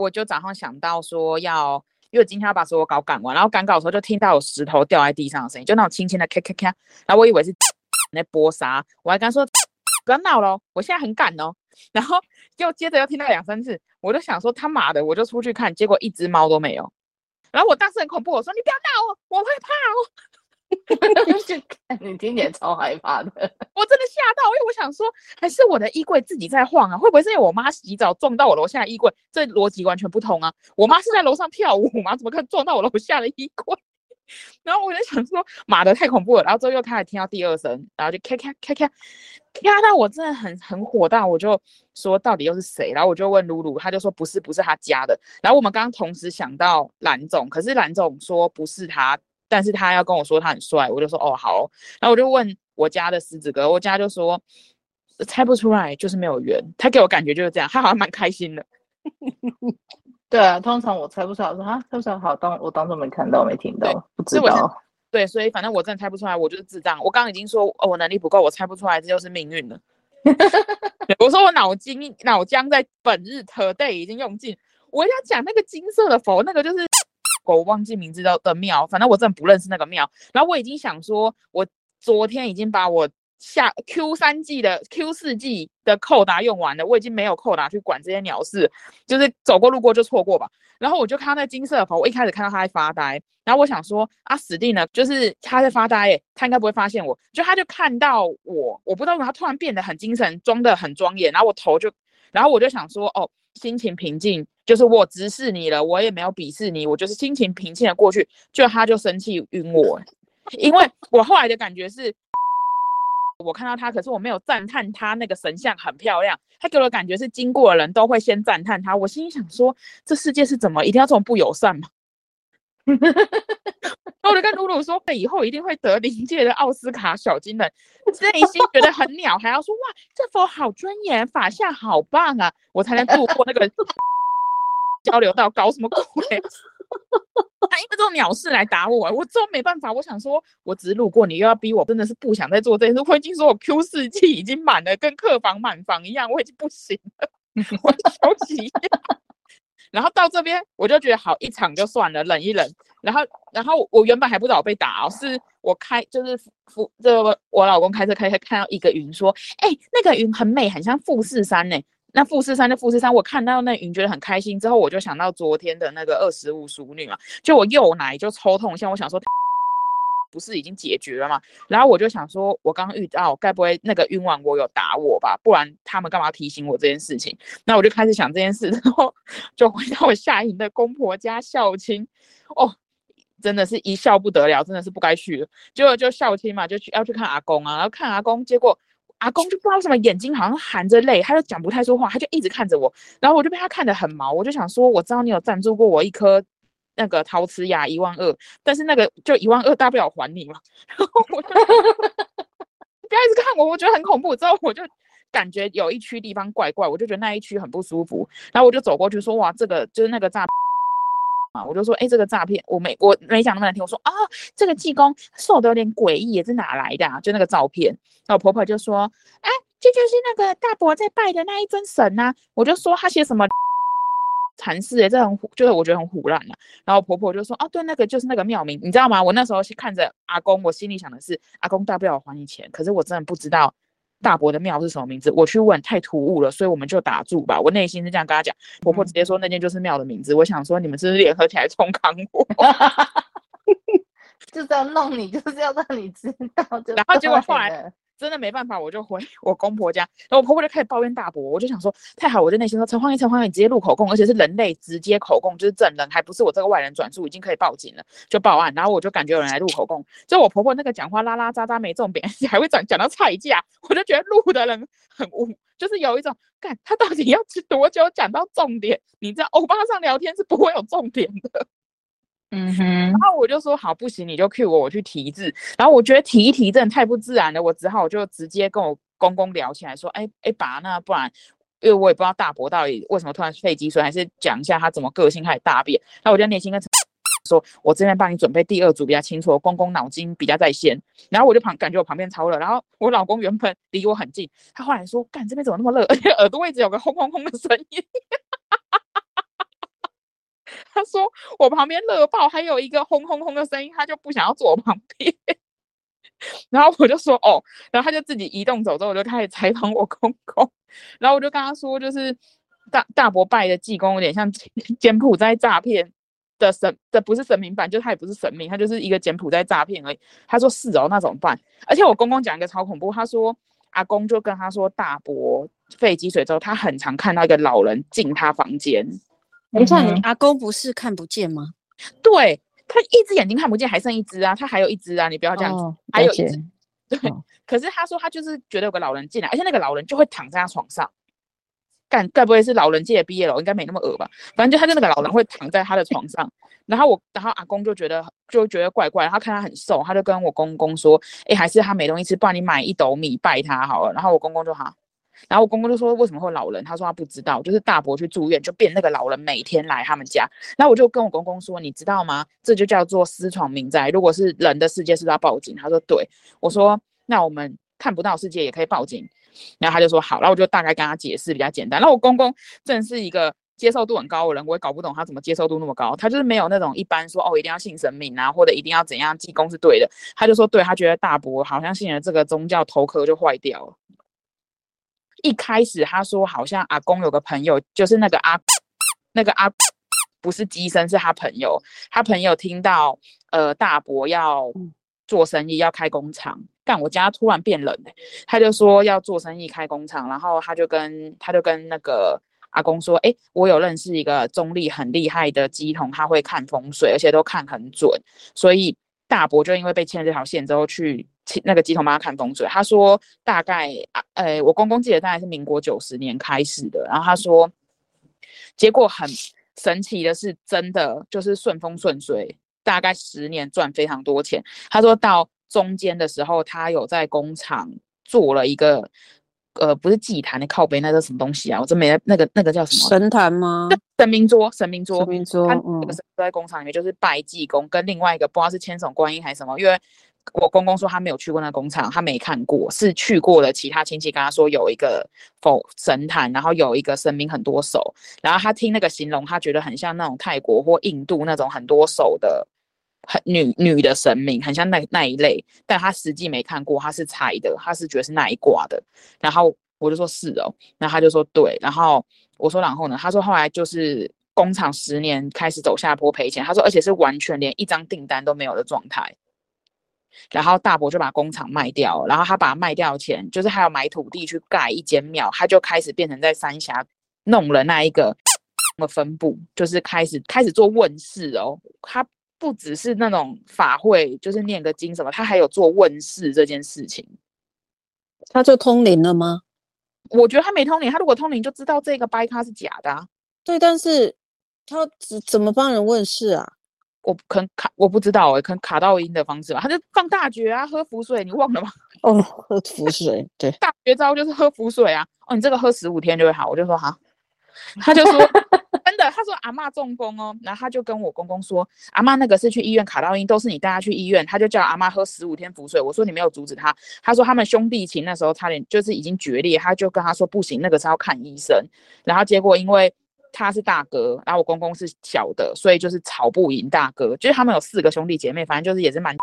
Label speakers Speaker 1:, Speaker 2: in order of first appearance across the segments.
Speaker 1: 我就早上想到说要，因为今天要把所有稿赶完，然后赶稿的时候就听到有石头掉在地上的声音，就那种轻轻的咔咔咔，然后我以为是那波沙，我还跟他说不要闹了，我现在很赶哦，然后就接着又听到两三次，我就想说他妈的，我就出去看，结果一只猫都没有，然后我当时很恐怖，我说你不要闹哦，我会怕哦。
Speaker 2: 你听起来超害怕的，
Speaker 1: 我真的吓到，因为我想说，还是我的衣柜自己在晃啊？会不会是因为我妈洗澡撞到我楼下的衣柜？这逻辑完全不同啊！我妈是在楼上跳舞吗？怎么可能撞到我楼下的衣柜？然后我就想说，妈的太恐怖了。然后之后又开始听到第二声，然后就咔咔咔咔咔到我真的很很火大，我就说到底又是谁？然后我就问露露，他就说不是，不是他家的。然后我们刚刚同时想到蓝总，可是蓝总说不是他。但是他要跟我说他很帅，我就说哦好哦，然后我就问我家的狮子哥，我家就说猜不出来，就是没有缘。他给我感觉就是这样，他好像蛮开心的。
Speaker 2: 对啊，通常我猜不出来，我说啊猜不出来，好当我当做没看到没听到，不知道。
Speaker 1: 对，所以反正我真的猜不出来，我就是智障。我刚刚已经说哦我能力不够，我猜不出来，这就是命运了。我说我脑筋脑浆在本日 today 已经用尽，我要讲那个金色的佛，那个就是。我忘记名字的的庙，反正我真的不认识那个庙。然后我已经想说，我昨天已经把我下 Q 三季的 Q 四季的扣打用完了，我已经没有扣打去管这些鸟事，就是走过路过就错过吧。然后我就看到那金色的佛，我一开始看到他在发呆，然后我想说啊，死定了，就是他在发呆，欸，他应该不会发现我。就他就看到我，我不知道为什么他突然变得很精神，装得很庄严，然后我头就，然后我就想说哦。心情平静，就是我直视你了，我也没有鄙视你，我就是心情平静的过去，就他就生气晕我，因为我后来的感觉是，我看到他，可是我没有赞叹他那个神像很漂亮，他给我的感觉是经过的人都会先赞叹他，我心里想说，这世界是怎么一定要这么不友善吗？我就跟露露说，以后一定会得灵界的奥斯卡小金人，内心觉得很鸟，还要说哇，这佛好尊严，法相好棒啊，我才能度过那个交流道，搞什么鬼？他因为这种鸟事来打我，我真没办法。我想说，我只是路过，你又要逼我，真的是不想再做这件事。我已经说我 Q 四季已经满了，跟客房满房一样，我已经不行了，我休息一下。然后到这边，我就觉得好一场就算了，忍一忍。然后，然后我原本还不知道我被打哦，是我开就是富这个我老公开车开车看到一个云，说，哎，那个云很美，很像富士山呢。那富士山就富士山，我看到那云觉得很开心。之后我就想到昨天的那个二十五熟女嘛，就我右奶就抽痛，像我想说。不是已经解决了吗？然后我就想说，我刚刚遇到，该不会那个晕网我有打我吧？不然他们干嘛提醒我这件事情？那我就开始想这件事，然后就回到我下营的公婆家孝亲。哦，真的是一笑不得了，真的是不该去的。结果就孝亲嘛，就去要去看阿公啊，然后看阿公，结果阿公就不知道为什么眼睛好像含着泪，他就讲不太说话，他就一直看着我，然后我就被他看得很毛，我就想说，我知道你有赞助过我一颗。那个陶瓷牙一万二，但是那个就一万二，大不了还你嘛。然后我就不要一直看我，我觉得很恐怖。之后我就感觉有一区地方怪怪，我就觉得那一区很不舒服。然后我就走过去说：“哇，这个就是那个诈啊！”我就说：“哎、这个诈骗，我没我没讲那么难听。”我说：“啊、这个济公瘦的有点诡异，是哪来的啊？就那个照片。”然后我婆婆就说：“哎，这就是那个大伯在拜的那一尊神呐、啊。”我就说：“他写什么？”禅师哎，这很就是我觉得很唬烂了。然后婆婆就说：“哦，对，那个就是那个庙名，你知道吗？”我那时候是看着阿公，我心里想的是：阿公大不了我还你钱。可是我真的不知道大伯的庙是什么名字，我去问太突兀了，所以我们就打住吧。我内心是这样跟他讲，婆婆直接说那间就是庙的名字。我想说你们是不是联合起来冲康我？
Speaker 2: 就这样弄你，就是要让你知道。
Speaker 1: 然后结果后来。真的没办法，我就回 我公婆家，然后我婆婆就开始抱怨大伯，我就想说太好，我就内心说陈芳英，陈芳英，你直接录口供，而且是人类直接口供，就是证人，还不是我这个外人转述，已经可以报警了，就报案。然后我就感觉有人来录口供，就我婆婆那个讲话拉拉杂杂没重点，还会讲讲到菜价，我就觉得录的人很无，就是有一种干他到底要吃多久讲到重点？你知道欧巴上聊天是不会有重点的。
Speaker 2: 嗯哼，
Speaker 1: 然后我就说好，不行，你就 cue 我，我去提字。然后我觉得提一提真的太不自然了，我只好就直接跟我公公聊起来，说，哎哎爸，那不然，因为我也不知道大伯到底为什么突然肺积水，还是讲一下他怎么个性开始大变。那我就内心跟说，我这边帮你准备第二组比较清楚，公公脑筋比较在线。然后我就旁感觉我旁边超热，然后我老公原本离我很近，他后来说，干这边怎么那么热，而且耳朵位置有个轰轰轰的声音。他说我旁边热爆，还有一个轰轰轰的声音，他就不想要坐我旁边。然后我就说哦，然后他就自己移动走之后，我就开始采访我公公。然后我就跟他说，就是大大伯拜的济公有点像柬埔寨诈骗的神，这不是神明版，就他也不是神明，他就是一个柬埔寨诈骗而已。他说是哦，那怎么办？而且我公公讲一个超恐怖，他说阿公就跟他说，大伯肺积水之后，他很常看到一个老人进他房间。
Speaker 3: 等一下，你阿公不是看不见吗？
Speaker 1: 对。他一只眼睛看不见，还剩一只啊！他还有一只啊！你不要这样子，哦、还有一只。对、哦，可是他说他就是觉得有个老人进来，而且那个老人就会躺在他床上。干，该不会是老人界的毕业了？应该没那么恶吧？反正就他就那个老人会躺在他的床上，然后我，然后阿公就觉得就觉得怪怪，他看他很瘦，他就跟我公公说：“哎、欸，还是他没东西吃，不然你买一斗米拜他好了。”然后我公公就哈。然后我公公就说：“为什么会老人？”他说他不知道，就是大伯去住院，就变那个老人每天来他们家。然后我就跟我公公说：“你知道吗？这就叫做私闯民宅。如果是人的世界，是不是要报警？”他说：“对。”我说：“那我们看不到世界也可以报警。”然后他就说：“好。”然后我就大概跟他解释比较简单。然后我公公真的是一个接受度很高的人，我也搞不懂他怎么接受度那么高。他就是没有那种一般说哦，一定要信神明啊，或者一定要怎样济公是对的。他就说：“对。”他觉得大伯好像信了这个宗教，头壳就坏掉了。一开始他说好像阿公有个朋友，就是那个阿那个阿不是乩身，是他朋友。他朋友听到呃大伯要做生意，要开工厂，但我家突然变冷，他就说要做生意开工厂，然后他就跟他就跟那个阿公说，哎，我有认识一个中立很厉害的鸡童，他会看风水，而且都看很准，所以大伯就因为被牵了这条线之后去。那个乩童帮他看风水，他说大概，呃，我公公记得大概是民国九十年开始的，然后他说，结果很神奇的是，真的就是顺风顺水，大概十年赚非常多钱。他说到中间的时候，他有在工厂做了一个，呃，不是祭坛的靠背，那个什么东西啊？我真没那个那个叫什么
Speaker 3: 神坛吗？
Speaker 1: 神明桌，神明桌，
Speaker 3: 神明桌，
Speaker 1: 他那个都在工厂里面，就是拜济公，跟另外一个不知道是千手观音还是什么，因为。我公公说他没有去过那工厂，他没看过，是去过的。其他亲戚跟他说有一个佛神坛，然后有一个神明很多手，然后他听那个形容，他觉得很像那种泰国或印度那种很多手的很女女的神明，很像那那一类。但他实际没看过，他是猜的，他是觉得是那一挂的。然后我就说是哦，然后他就说对。然后我说然后呢？他说后来就是工厂十年开始走下坡赔钱。他说而且是完全连一张订单都没有的状态。然后大伯就把工厂卖掉，然后他把卖掉钱，就是还要买土地去盖一间庙，他就开始变成在三峡弄了那一个 的分部，就是开始开始做问世哦。他不只是那种法会，就是念个经什么，他还有做问世这件事情。
Speaker 3: 他就通灵了吗？
Speaker 1: 我觉得他没通灵，他如果通灵就知道这个掰咖是假的啊。
Speaker 3: 对，但是他怎怎么帮人问世啊？
Speaker 1: 我可能卡，我不知道哎、欸，可能卡到音的方式吧。他就放大绝啊，喝符水，你忘了吗？
Speaker 3: 哦，喝符水，对，
Speaker 1: 大绝招就是喝符水啊。哦，你这个喝十五天就会好。我就说好，他就说真的，他说阿嬷中风哦，然后他就跟我公公说，阿嬷那个是去医院卡到音，都是你带他去医院，他就叫阿嬷喝十五天符水。我说你没有阻止他，他说他们兄弟情那时候差点就是已经决裂，他就跟他说不行，那个是要看医生。然后结果因为。他是大哥，然后我公公是小的，所以就是吵不赢大哥。就是他们有四个兄弟姐妹，反正就是也是蛮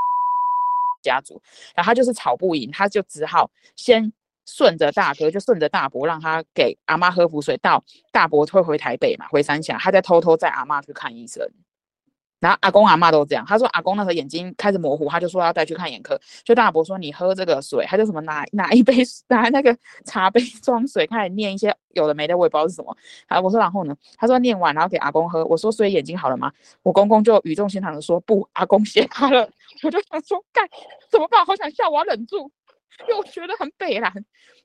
Speaker 1: 家族。然后他就是吵不赢，他就只好先顺着大哥，就顺着大伯，让他给阿妈喝符水，到大伯退回台北嘛，回三峡，他再偷偷带阿妈去看医生。然后阿公阿嬷都这样，他说阿公那时候眼睛开始模糊，他就说要带去看眼科。就大伯说你喝这个水，他就什么拿拿一杯 拿那个茶杯装水，开始念一些有的没的，我也不知道是什么。啊，我说然后呢？他说念完然后给阿公喝。我说所以眼睛好了吗？我公公就语重心长的说不，阿公写他了。我就想说干怎么办？好想笑，我要忍住。因为我觉得很北烂，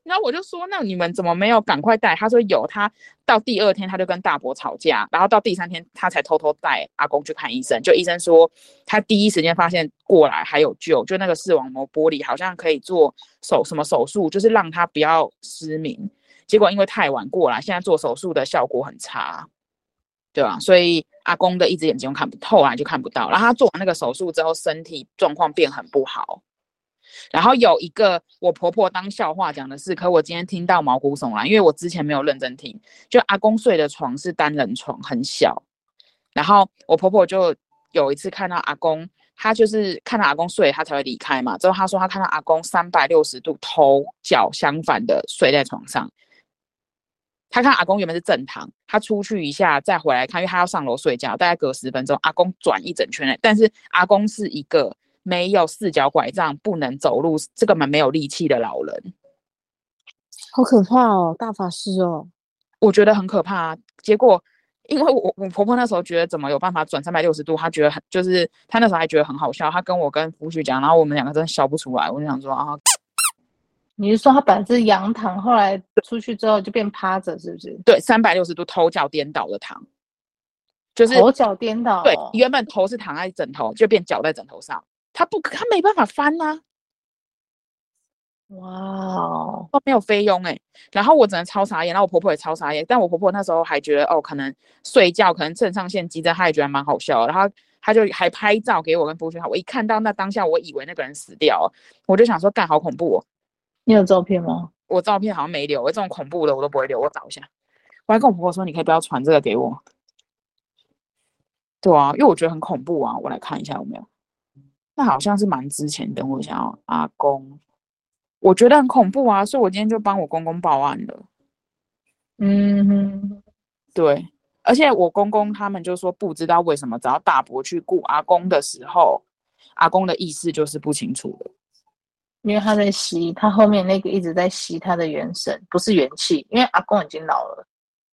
Speaker 1: 然后我就说，那你们怎么没有赶快带？他说有，他到第二天他就跟大伯吵架，然后到第三天他才偷偷带阿公去看医生。就医生说他第一时间发现过来还有救，就那个视网膜剥离好像可以做手什么手术，就是让他不要失明。结果因为太晚过来，现在做手术的效果很差，对吧？所以阿公的一只眼睛看不透啊，就看不到。然后他做完那个手术之后，身体状况变很不好。然后有一个我婆婆当笑话讲的是，可我今天听到毛骨悚然，因为我之前没有认真听。就阿公睡的床是单人床，很小，然后我婆婆就有一次看到阿公，她就是看到阿公睡，她才会离开嘛。之后她说她看到阿公三百六十度头脚相反的睡在床上。她看阿公原本是正躺，她出去一下再回来看，因为她要上楼睡觉，大概隔十分钟，阿公转一整圈嘞。但是阿公是一个没有四脚拐杖、不能走路、这个蛮没有力气的老人，
Speaker 3: 好可怕哦，大法师哦，
Speaker 1: 我觉得很可怕啊。结果。因为我我婆婆那时候觉得怎么有办法转三百六十度，她觉得很就是她那时候还觉得很好笑，她跟我跟夫婿讲，然后我们两个真的笑不出来。我就想说啊，
Speaker 2: 你是说他本来是仰躺，后来出去之后就变趴着，是不是？
Speaker 1: 对，三百六十度头脚颠倒的躺，就是
Speaker 2: 头脚颠倒。
Speaker 1: 对，原本头是躺在枕头，就变脚在枕头上，她不，他没办法翻呐、啊。
Speaker 2: 哇哦，
Speaker 1: 都没有菲佣哎，然后我只能超傻眼，然后我婆婆也超傻眼，但我婆婆那时候还觉得哦，可能睡觉，可能肾上腺激增，她也觉得蛮好笑，然后她就还拍照给我跟夫婿看，我一看到那当下，我以为那个人死掉，我就想说干好恐怖哦。
Speaker 2: 你有照片吗？
Speaker 1: 我照片好像没留，这种恐怖的我都不会留，我找一下。我还跟我婆婆说，你可以不要传这个给我。对啊，因为我觉得很恐怖啊，我来看一下有没有。那好像是蛮之前，的我一下哦，阿公。我觉得很恐怖啊，所以我今天就帮我公公报案了。
Speaker 2: 嗯哼，
Speaker 1: 对，而且我公公他们就说不知道为什么，只要大伯去顾阿公的时候，阿公的意识就是不清楚的，
Speaker 2: 因为他在吸，他后面那个一直在吸他的元神，不是元气，因为阿公已经老了。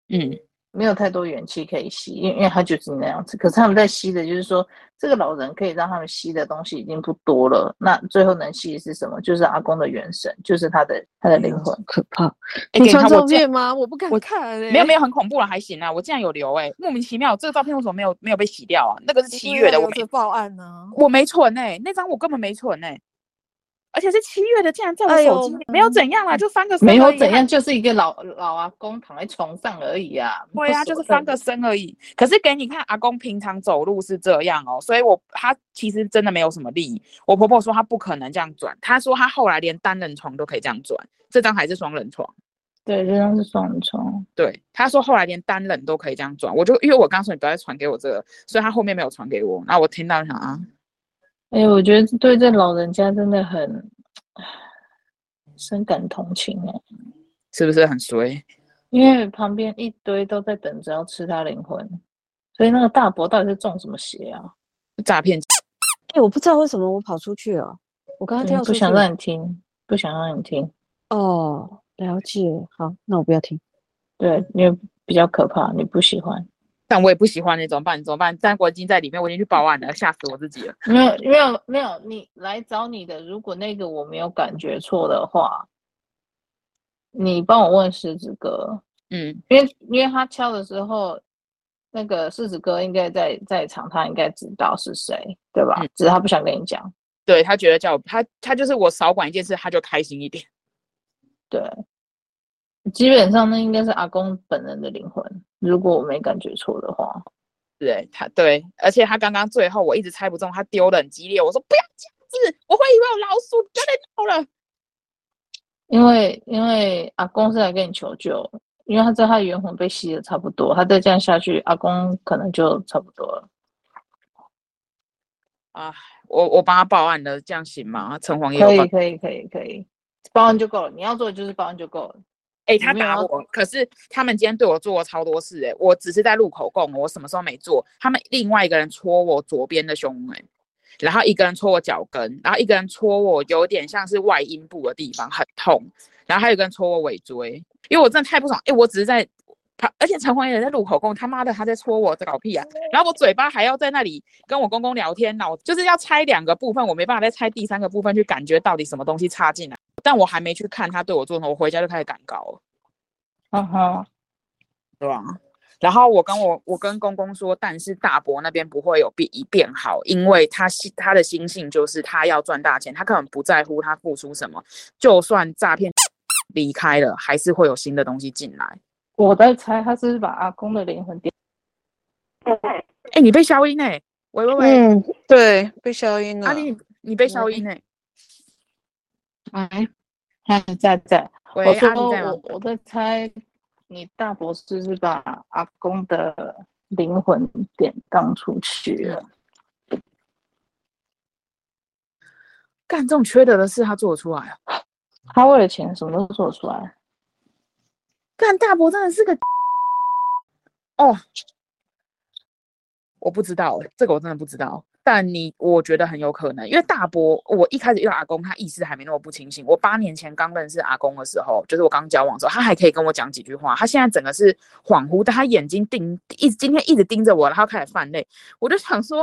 Speaker 1: 嗯。
Speaker 2: 没有太多元气可以吸，因为因为他就是那样子。可是他们在吸的，就是说这个老人可以让他们吸的东西已经不多了。那最后能吸的是什么？就是阿公的元神，就是他的他的灵魂。
Speaker 3: 可怕！
Speaker 1: 欸、
Speaker 3: 你传照片吗？我不敢看、欸。
Speaker 1: 没有没有，很恐怖了，还行啊。我竟然有留哎、欸，莫名其妙，这个照片为什么没有没有被洗掉啊？那个是七月的，我没
Speaker 3: 报案呢、啊。
Speaker 1: 我没存哎、欸，那张我根本没存哎、欸。而且是七月的，竟然在我手机里、哎，没有怎样啦，就翻个身。
Speaker 2: 没有怎样，就是一个老老阿公躺在床上而已啊。
Speaker 1: 对啊，就是翻个身而已。可是给你看，阿公平常走路是这样哦，所以我他其实真的没有什么力。我婆婆说他不可能这样转，她说她后来连单人床都可以这样转，这张还是双人床。
Speaker 2: 对，这张是双人床。
Speaker 1: 对，他说后来连单人都可以这样转。我就因为我刚说你不要再传给我这个，所以他后面没有传给我。那我听到想啊。
Speaker 2: 哎，我觉得对这老人家真的很深感同情哎，
Speaker 1: 是不是很衰？
Speaker 2: 因为旁边一堆都在等着要吃他灵魂，所以那个大伯到底是中什么邪啊？
Speaker 1: 诈骗！
Speaker 3: 哎，我不知道为什么我跑出去了，我刚刚跳出去，
Speaker 2: 不想让你听，不想让你听。
Speaker 3: 哦，了解。好，那我不要听。
Speaker 2: 对，因为比较可怕，你不喜欢。
Speaker 1: 但我也不喜欢那种，怎么办？怎么办？但我已经在里面，我已经去报案了，吓死我自己了。
Speaker 2: 没有，没有，没有。你来找你的，如果那个我没有感觉错的话，你帮我问狮子哥。
Speaker 1: 嗯，
Speaker 2: 因为因为他敲的时候，那个狮子哥应该在在场，他应该知道是谁，对吧？嗯，只是他不想跟你讲。
Speaker 1: 对，他觉得叫我他，他就是我少管一件事，他就开心一点。
Speaker 2: 对。基本上那应该是阿公本人的灵魂，如果我没感觉错的话。
Speaker 1: 对他对，而且他刚刚最后我一直猜不中，他丢的很激烈，我说不要这样子，我会以为有老鼠，不要再丢了。
Speaker 2: 因为因为阿公是来跟你求救，因为他知道他的元魂被吸的差不多，他再这样下去，阿公可能就差不多了。
Speaker 1: 啊，我我帮他报案了，这样行吗？城隍爷
Speaker 2: 可以可以可以可以，报案就够了，你要做的就是报案就够了。
Speaker 1: 哎、欸，他打我，可是他们今天对我做了超多事、欸，哎，我只是在录口供，我什么时候没做？他们另外一个人戳我左边的胸，哎，然后一个人戳我脚跟，然后一个人戳我有点像是外阴部的地方，很痛，然后还有一个人戳我尾椎，因为我真的太不爽，哎、欸，我只是在，他而且陈黄也在录口供，他妈的他在戳我，在搞屁啊！然后我嘴巴还要在那里跟我公公聊天，脑就是要拆两个部分，我没办法再拆第三个部分去感觉到底什么东西插进来。但我还没去看他对我做什么，我回家就开始赶稿了。
Speaker 2: 嗯哼，
Speaker 1: 对吧？然后我跟我我跟公公说，但是大伯那边不会有变一变好，因为他心他的心性就是他要赚大钱，他根本不在乎他付出什么，就算诈骗离开了，还是会有新的东西进来。
Speaker 2: 我在猜他是不是把阿公的灵魂点。
Speaker 1: 哎、欸，你被消音呢？喂喂喂，
Speaker 3: 嗯，对，被消音了。
Speaker 1: 阿、啊、你你被消音呢？
Speaker 2: 哎，还在在。
Speaker 1: 喂
Speaker 2: 我
Speaker 1: 在
Speaker 2: 我我在猜，你大伯是不是把阿公的灵魂典当出去了。
Speaker 1: 干这种缺德的事，他做得出来啊？
Speaker 2: 他为了钱，什么都做得出来。
Speaker 1: 干大伯真的是个哦，我不知道，这个我真的不知道。但你，我觉得很有可能，因为大伯，我一开始遇到阿公，他意识还没那么不清醒。我八年前刚认识阿公的时候，就是我刚交往的时候，他还可以跟我讲几句话。他现在整个是恍惚，但他眼睛盯一今天一直盯着我，然后开始泛泪。我就想说，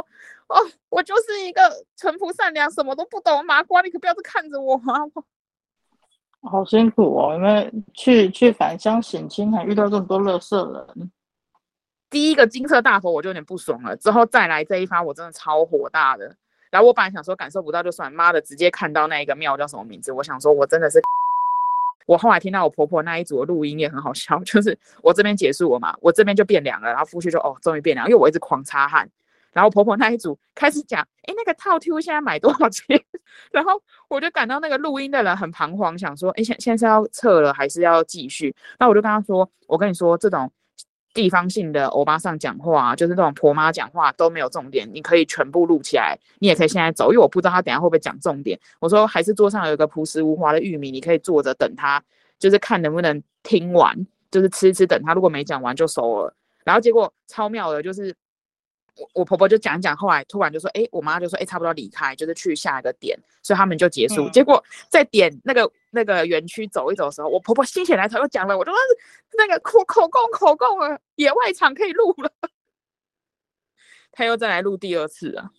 Speaker 1: 哦，我就是一个淳朴善良、什么都不懂麻瓜，你可不要再看着我啊！
Speaker 2: 好辛苦哦，因为去去返乡省亲，还遇到这么多乐色人。
Speaker 1: 第一个金色大佛我就有点不爽了，之后再来这一发我真的超火大的。然后我本来想说感受不到就算，妈的直接看到那一个庙叫什么名字，我想说我真的是。我后来听到我婆婆那一组的录音也很好笑，就是我这边结束了嘛，我这边就变凉了，然后夫婿就哦终于变凉，因为我一直狂擦汗。然后婆婆那一组开始讲，哎那个套 Q 现在买多少钱？然后我就感到那个录音的人很彷徨，想说，哎现现在是要撤了还是要继续？那我就跟他说，我跟你说这种。地方性的欧巴上讲话，就是那种婆妈讲话都没有重点，你可以全部录起来，你也可以现在走，因为我不知道他等下会不会讲重点。我说还是桌上有一个朴实无华的玉米，你可以坐着等他，就是看能不能听完，就是吃吃等他，如果没讲完就收了。然后结果超妙的，就是。我我婆婆就讲讲，后来突然就说：“哎、欸，我妈就说，哎、欸，差不多离开，就是去下一个点，所以他们就结束。嗯、结果在点那个那个园区走一走的时候，我婆婆心血来潮又讲了，我就说那个口口供口供了，野外场可以录了。他又再来录第二次啊。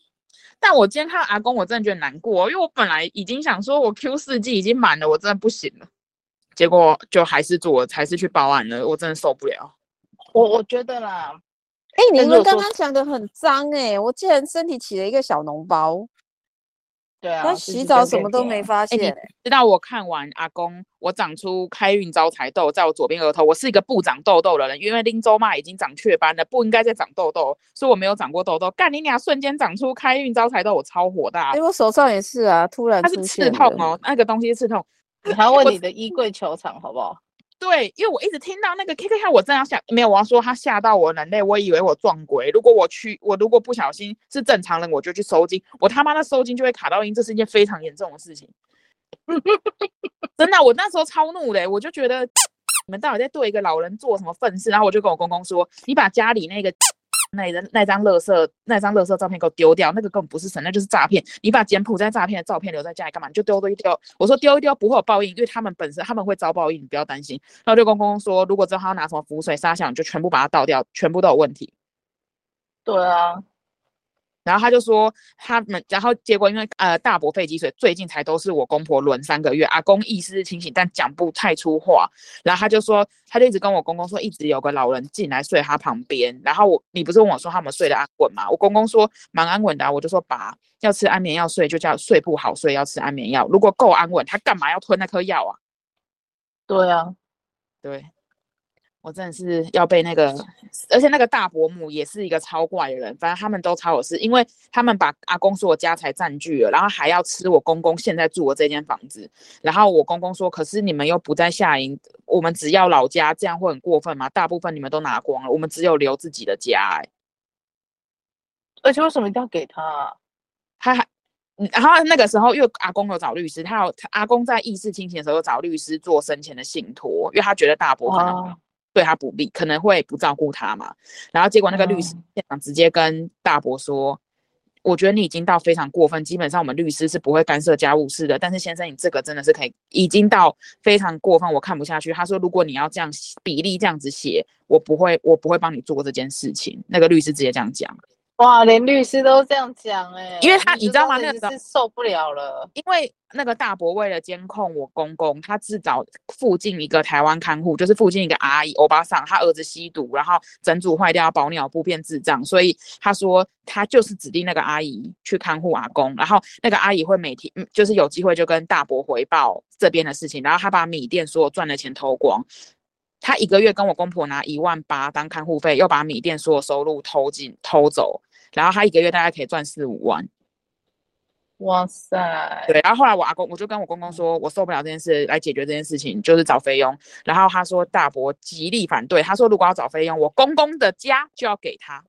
Speaker 1: 但我今天看到阿公，我真的觉得难过，因为我本来已经想说我 Q 四季已经满了，我真的不行了。结果就还是做，还是去报案了，我真的受不了。
Speaker 2: 我我觉得啦。
Speaker 3: 哎、欸，你们刚刚讲的很脏哎、欸！我竟然身体起了一个小脓包。
Speaker 2: 对啊，
Speaker 3: 他洗澡什么都没发现、欸。
Speaker 1: 知道我看完阿公，我长出开运招财痘，在我左边额头。我是一个不长痘痘的人，因为林州妈已经长雀斑了，不应该再长痘痘，所以我没有长过痘痘。干你俩瞬间长出开运招财痘，我超火大。
Speaker 3: 哎、欸，我手上也是啊，突然
Speaker 1: 它是刺痛哦，那个东西刺痛。
Speaker 2: 你还要问你的衣柜球场好不好？
Speaker 1: 对，因为我一直听到那个 K K K，我真的要吓，没有，我要说他吓到我人类，我以为我撞鬼。如果我去，我如果不小心是正常人，我就去收金，我他妈的收金就会卡到音，这是一件非常严重的事情。真的，我那时候超怒的，我就觉得 你们到底在对一个老人做什么愤事，然后我就跟我公公说，你把家里那个。那人那张垃圾那张垃圾照片给我丢掉，那个根本不是神，那就是诈骗。你把柬埔寨诈骗的照片留在家里干嘛？你就丢一丢。我说丢一丢不会有报应，因为他们本身他们会遭报应，你不要担心。然后六公公说，如果之后他要拿什么浮水沙香，就全部把它倒掉，全部都有问题。
Speaker 2: 对啊。
Speaker 1: 然后他就说他们，然后结果因为呃大伯肺积水，最近才都是我公婆轮三个月，阿公意识是清醒，但讲不太出话。然后他就说，他就一直跟我公公说，一直有个老人进来睡他旁边。然后我你不是问我说他们睡得安稳吗？我公公说蛮安稳的啊，我就说爸要吃安眠药睡，就叫睡不好睡要吃安眠药。如果够安稳，他干嘛要吞那颗药啊？
Speaker 2: 对啊，
Speaker 1: 对。我真的是要被那个，而且那个大伯母也是一个超怪的人，反正他们都超有事，因为他们把阿公说我家财占据了，然后还要吃我公公现在住的这间房子。然后我公公说：“可是你们又不在下营，我们只要老家，这样会很过分吗？大部分你们都拿光了，我们只有留自己的家。”哎，
Speaker 2: 而且为什么一定要给他啊？
Speaker 1: 他还，然后那个时候因为阿公有找律师，他有阿公在意识清醒的时候有找律师做生前的信托，因为他觉得大伯可能。对他不利，可能会不照顾他嘛。然后结果那个律师现场直接跟大伯说：“嗯、我觉得你已经到非常过分，基本上我们律师是不会干涉家务事的。但是先生，你这个真的是可以，已经到非常过分，我看不下去。”他说：“如果你要这样比例这样子写，我不会，我不会帮你做这件事情。”那个律师直接这样讲。
Speaker 2: 哇，连律师都这样讲哎、欸，
Speaker 1: 因为他你知道吗？那个
Speaker 2: 是受不了了，
Speaker 1: 因为那个大伯为了监控我公公，他自找附近一个台湾看护，就是附近一个阿姨欧巴桑，他儿子吸毒，然后整组坏掉，保鸟不变智障，所以他说他就是指定那个阿姨去看护阿公，然后那个阿姨会每天就是有机会就跟大伯回报这边的事情，然后他把米店所有赚的钱偷光，他一个月跟我公婆拿一万八当看护费，又把米店所有收入偷进偷走。然后他一个月大概可以赚四五万，
Speaker 2: 哇塞，
Speaker 1: 对，然后后来我阿公，我就跟我公公说，我受不了这件事，来解决这件事情，就是找菲佣。然后他说大伯极力反对，他说如果要找菲佣，我公公的家就要给他。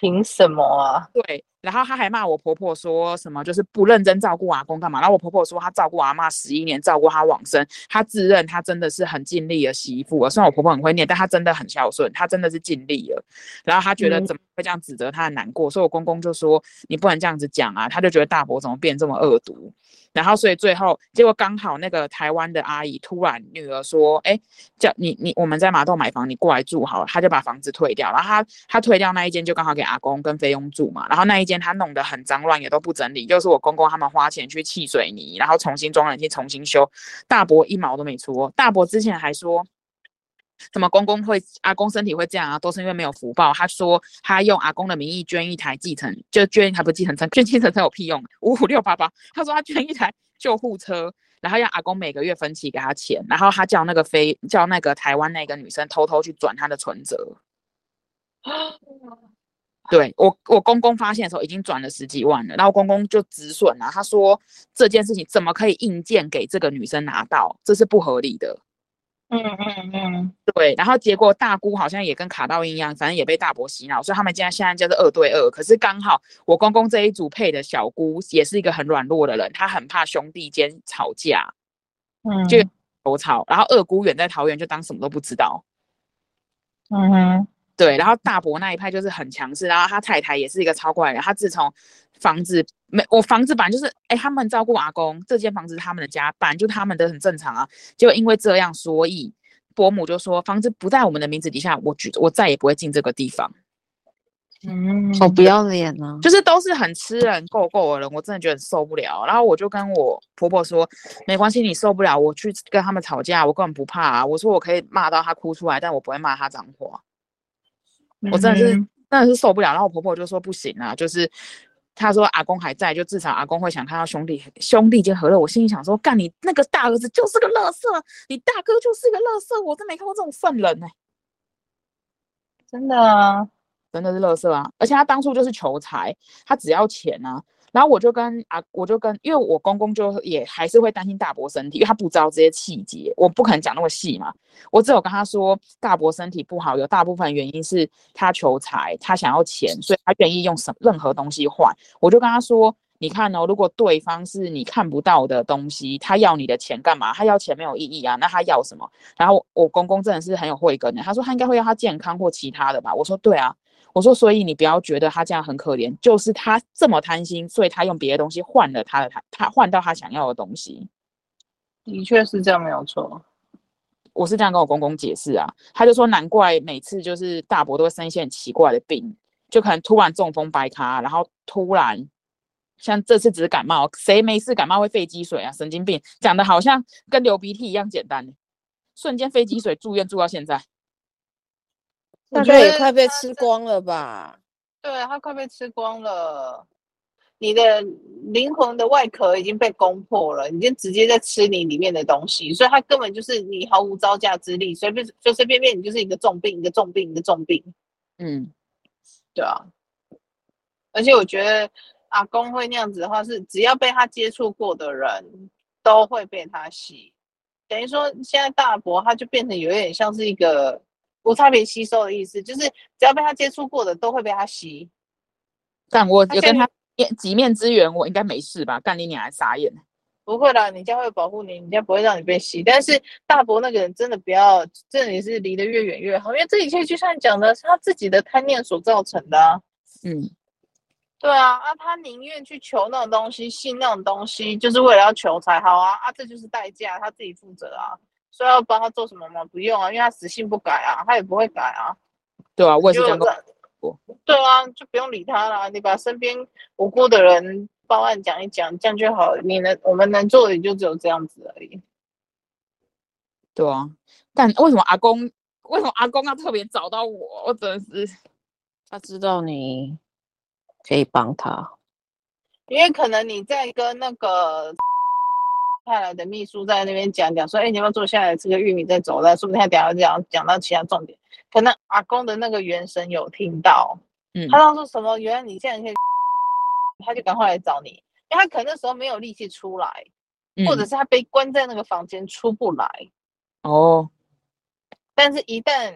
Speaker 2: 凭什么啊？
Speaker 1: 对。然后他还骂我婆婆说什么，就是不认真照顾阿公干嘛？然后我婆婆说她照顾阿妈十一年，照顾她往生，她自认她真的是很尽力的媳妇。虽然我婆婆很会念，但她真的很孝顺，她真的是尽力了。然后她觉得怎么会这样指责她很难过，所以我公公就说你不能这样子讲啊，他就觉得大伯怎么变这么恶毒。然后，所以最后结果刚好那个台湾的阿姨突然女儿说：“哎，叫你你我们在麻豆买房，你过来住好了。”她就把房子退掉，然后她她退掉那一间就刚好给阿公跟菲佣住嘛。然后那一间她弄得很脏乱，也都不整理，又是我公公他们花钱去砌水泥，然后重新装冷气，重新修。大伯一毛都没出。大伯之前还说。怎么公公会阿公身体会这样啊？都是因为没有福报。他说他用阿公的名义捐一台计程，就捐一台不计程车，捐计程车有屁用？五五六八八。他说他捐一台救护车，然后让阿公每个月分期给他钱，然后他叫那个飞叫那个台湾那个女生偷偷去转他的存折。对我我公公发现的时候已经转了十几万了，然后公公就止损了。他说这件事情怎么可以硬件给这个女生拿到？这是不合理的。
Speaker 2: 嗯嗯嗯，
Speaker 1: 对，然后结果大姑好像也跟卡道英一样，反正也被大伯洗脑，所以他们现在现在就是二对二。可是刚好我公公这一组配的小姑也是一个很软弱的人，他很怕兄弟间吵架，
Speaker 2: 嗯，
Speaker 1: 就有吵。然后二姑远在桃园，就当什么都不知道。
Speaker 2: 嗯哼，
Speaker 1: 对，然后大伯那一派就是很强势，然后他太太也是一个超怪人。他自从房子没我房子本来就是哎，他们照顾阿公，这间房子是他们的家，本来就他们的很正常啊。就因为这样，所以伯母就说房子不在我们的名字底下，我觉我再也不会进这个地方。
Speaker 2: 嗯，
Speaker 3: 好不要脸呢、啊，
Speaker 1: 就是都是很吃人够够的人，我真的觉得很受不了。然后我就跟我婆婆说，没关系，你受不了，我去跟他们吵架，我根本不怕啊。我说我可以骂到他哭出来，但我不会骂他脏话。我真的是真的是受不了。然后我婆婆就说不行啊，就是。他说阿公还在，就至少阿公会想看到兄弟兄弟间和乐。我心里想说，干你那个大儿子就是个乐色，你大哥就是个乐色，我真没看过这种圣人呢、欸。
Speaker 2: 真的啊，
Speaker 1: 真的是乐色啊！而且他当初就是求财，他只要钱啊。然后我就跟啊，我就跟，因为我公公就也还是会担心大伯身体，因为他不知道这些细节，我不可能讲那么细嘛。我只有跟他说，大伯身体不好，有大部分原因是他求财，他想要钱，所以他愿意用什任何东西换。我就跟他说，你看哦，如果对方是你看不到的东西，他要你的钱干嘛？他要钱没有意义啊，那他要什么？然后我公公真的是很有慧根的，他说他应该会要他健康或其他的吧。我说对啊。我说，所以你不要觉得他这样很可怜，就是他这么贪心，所以他用别的东西换了他的他他换到他想要的东西。
Speaker 2: 的确是这样，没有错。
Speaker 1: 我是这样跟我公公解释啊，他就说难怪每次就是大伯都会生一些很奇怪的病，就可能突然中风白卡，然后突然像这次只是感冒，谁没事感冒会肺积水啊？神经病，讲的好像跟流鼻涕一样简单，瞬间肺积水住院住到现在。
Speaker 3: 大概也快被吃光了吧？
Speaker 2: 对，他快被吃光了。你的灵魂的外壳已经被攻破了，已经直接在吃你里面的东西，所以他根本就是你毫无招架之力，随便随随便便你就是一个重病，一个重病，一个重病。
Speaker 1: 嗯，
Speaker 2: 对啊。而且我觉得阿公会那样子的话，是只要被他接触过的人都会被他吸。等于说现在大伯他就变成有点像是一个。无差别吸收的意思，就是只要被他接触过的，都会被他吸。
Speaker 1: 但我有跟他面几面之缘，我应该没事吧？干你你还傻眼？
Speaker 2: 不会啦，你家会保护你，你家不会让你被吸。但是大伯那个人真的不要，真的也是离得越远越好，因为这一切就像讲的是他自己的贪念所造成的啊。
Speaker 1: 嗯，
Speaker 2: 对啊，啊，他宁愿去求那种东西，信那种东西，就是为了要求才。好啊，啊，这就是代价，他自己负责啊。说要帮他做什么吗？不用啊，因为他死性不改啊，他也不会改啊。
Speaker 1: 对啊，我也是这样过。
Speaker 2: 对啊，就不用理他了。你把身边无辜的人报案讲一讲，这样就好。你能，我们能做的也就只有这样子而已。
Speaker 1: 对啊，但为什么阿公，为什么阿公要特别找到我？我真的是，
Speaker 3: 他知道你可以帮他，
Speaker 2: 因为可能你在跟那个。派来的秘书在那边讲讲说，哎、欸，你要不要坐下来吃个玉米再走了？说不定他等下讲讲到其他重点。可能阿公的那个元神有听到，
Speaker 1: 嗯，
Speaker 2: 他当时说什么？原来你现在可以 他就赶快来找你，因为他可能那时候没有力气出来，
Speaker 1: 嗯、
Speaker 2: 或者是他被关在那个房间出不来。
Speaker 1: 哦，
Speaker 2: 但是，一旦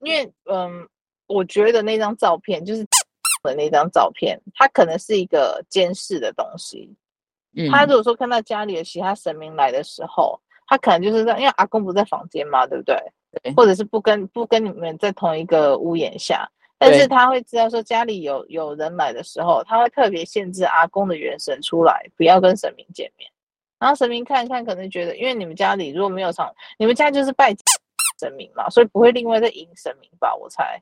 Speaker 2: 因为嗯，我觉得那张照片就是 的那张照片，它可能是一个监视的东西。嗯、他如果说看到家里的其他神明来的时候，他可能就是在，因为阿公不在房间嘛，对不对？对。或者是不跟不跟你们在同一个屋檐下，但是他会知道说家里有有人来的时候，他会特别限制阿公的元神出来，不要跟神明见面。然后神明看一看，可能觉得，因为你们家里如果没有上，你们家就是拜神明嘛，所以不会另外再迎神明吧？我猜。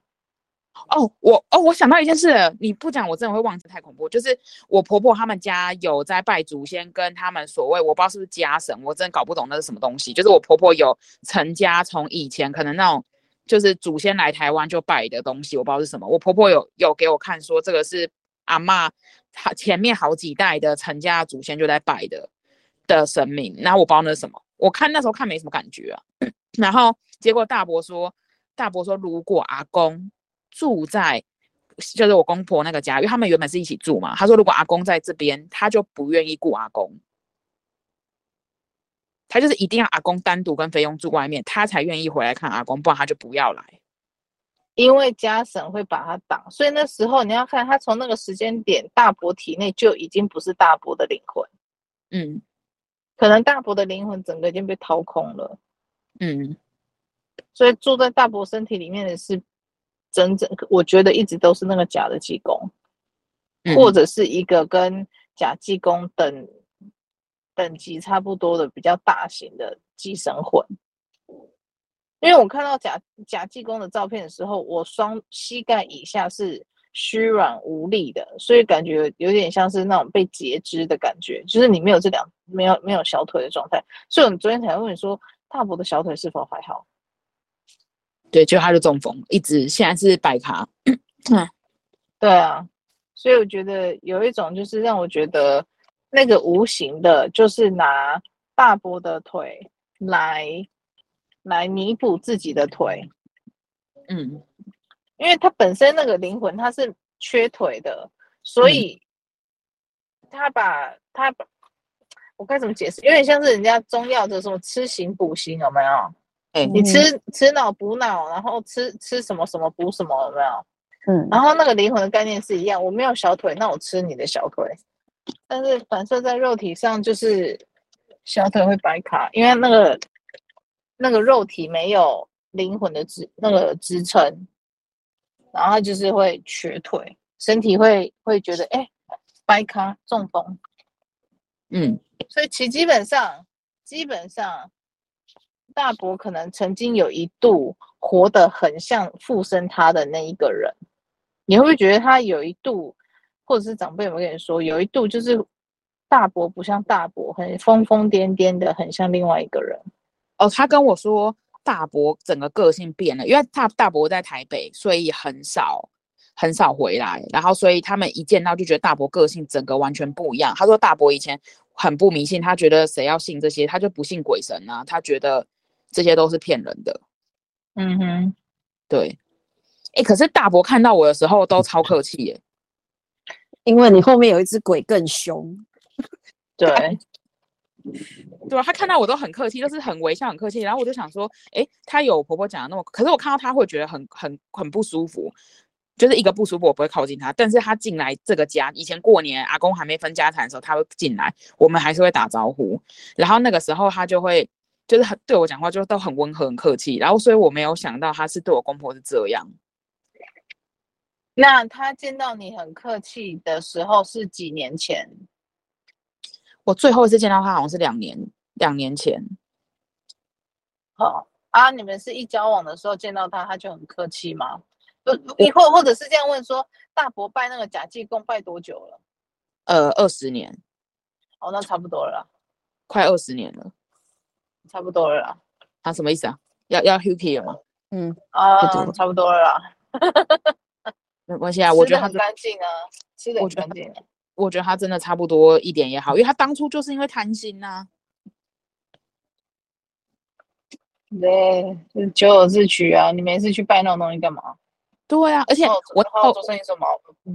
Speaker 1: 哦，我哦，我想到一件事，你不讲我真的会忘记，太恐怖。就是我婆婆他们家有在拜祖先，跟他们所谓我不知道是不是家神，我真的搞不懂那是什么东西。就是我婆婆有成家，从以前可能那种就是祖先来台湾就拜的东西，我不知道是什么。我婆婆有有给我看说这个是阿嬷她前面好几代的成家祖先就在拜的的神明，然后我不知道那是什么。我看那时候看没什么感觉啊，然后结果大伯说，大伯说如果阿公。住在就是我公婆那个家，因为他们原本是一起住嘛。他说，如果阿公在这边，他就不愿意顾阿公，他就是一定要阿公单独跟菲佣住外面，他才愿意回来看阿公，不然他就不要来。
Speaker 2: 因为家神会把他挡，所以那时候你要看他从那个时间点，大伯体内就已经不是大伯的灵魂，
Speaker 1: 嗯，
Speaker 2: 可能大伯的灵魂整个已经被掏空了，
Speaker 1: 嗯，
Speaker 2: 所以住在大伯身体里面的是。真正我觉得一直都是那个假的济公，嗯、或者是一个跟假济公等等级差不多的比较大型的寄生魂。因为我看到假假济公的照片的时候，我双膝盖以下是虚软无力的，所以感觉有点像是那种被截肢的感觉，就是你没有这两没有没有小腿的状态。所以我们昨天才问你说，大伯的小腿是否还好？
Speaker 1: 对，就他就中风，一直现在是白卡。
Speaker 2: 对啊，所以我觉得有一种就是让我觉得那个无形的，就是拿大伯的腿来来弥补自己的腿。
Speaker 1: 嗯，
Speaker 2: 因为他本身那个灵魂他是缺腿的，所以他把他把我该怎么解释？有点像是人家中药的什么吃形补形，有没有？你吃吃脑补脑，然后吃吃什么什么补什么，有没有？
Speaker 3: 嗯，
Speaker 2: 然后那个灵魂的概念是一样。我没有小腿，那我吃你的小腿，但是反射在肉体上就是小腿会白卡，因为那个那个肉体没有灵魂的支那个支撑，然后它就是会瘸腿，身体会会觉得哎白卡中风，
Speaker 1: 嗯，
Speaker 2: 所以其基本上基本上。大伯可能曾经有一度活得很像附身他的那一个人，你会不会觉得他有一度，或者是长辈有没有跟你说，有一度就是大伯不像大伯，很疯疯癫癫的，很像另外一个人？
Speaker 1: 哦，他跟我说大伯整个个性变了，因为他大伯在台北，所以很少很少回来，然后所以他们一见到就觉得大伯个性整个完全不一样。他说大伯以前很不迷信，他觉得谁要信这些，他就不信鬼神啊，他觉得。这些都是骗人的，
Speaker 2: 嗯哼，
Speaker 1: 对，哎，可是大伯看到我的时候都超客气耶，
Speaker 3: 因为你后面有一只鬼更凶，
Speaker 2: 对，
Speaker 1: 对啊，他看到我都很客气，就是很微笑，很客气。然后我就想说，哎，他有婆婆讲的那么，可是我看到他会觉得很很很不舒服，就是一个不舒服，我不会靠近他。但是他进来这个家，以前过年阿公还没分家产的时候，他会进来，我们还是会打招呼。然后那个时候他就会。就是很对我讲话，就都很温和、很客气，然后所以我没有想到他是对我公婆是这样。
Speaker 2: 那他见到你很客气的时候是几年前？
Speaker 1: 我最后一次见到他好像是两年，两年前。
Speaker 2: 好啊，你们是一交往的时候见到他，他就很客气吗？不，以后或者是这样问说，大伯拜那个假济公拜多久了？
Speaker 1: 呃，二十年。
Speaker 2: 哦，那差不多了，
Speaker 1: 快二十年了。
Speaker 2: 差不多了啦，
Speaker 1: 他、啊、什么意思啊？要要 Huki 了吗？
Speaker 3: 嗯
Speaker 2: 啊，差不多了啦。
Speaker 1: 没关系啊，我觉得他
Speaker 2: 很干净啊，吃的很干净。
Speaker 1: 我觉得他真的差不多一点也好，因为他当初就是因为贪心呐、啊。
Speaker 2: 对，就是咎由自取啊！你没事去拜那种东西干嘛？
Speaker 1: 对啊，而且我
Speaker 2: 后做生意什么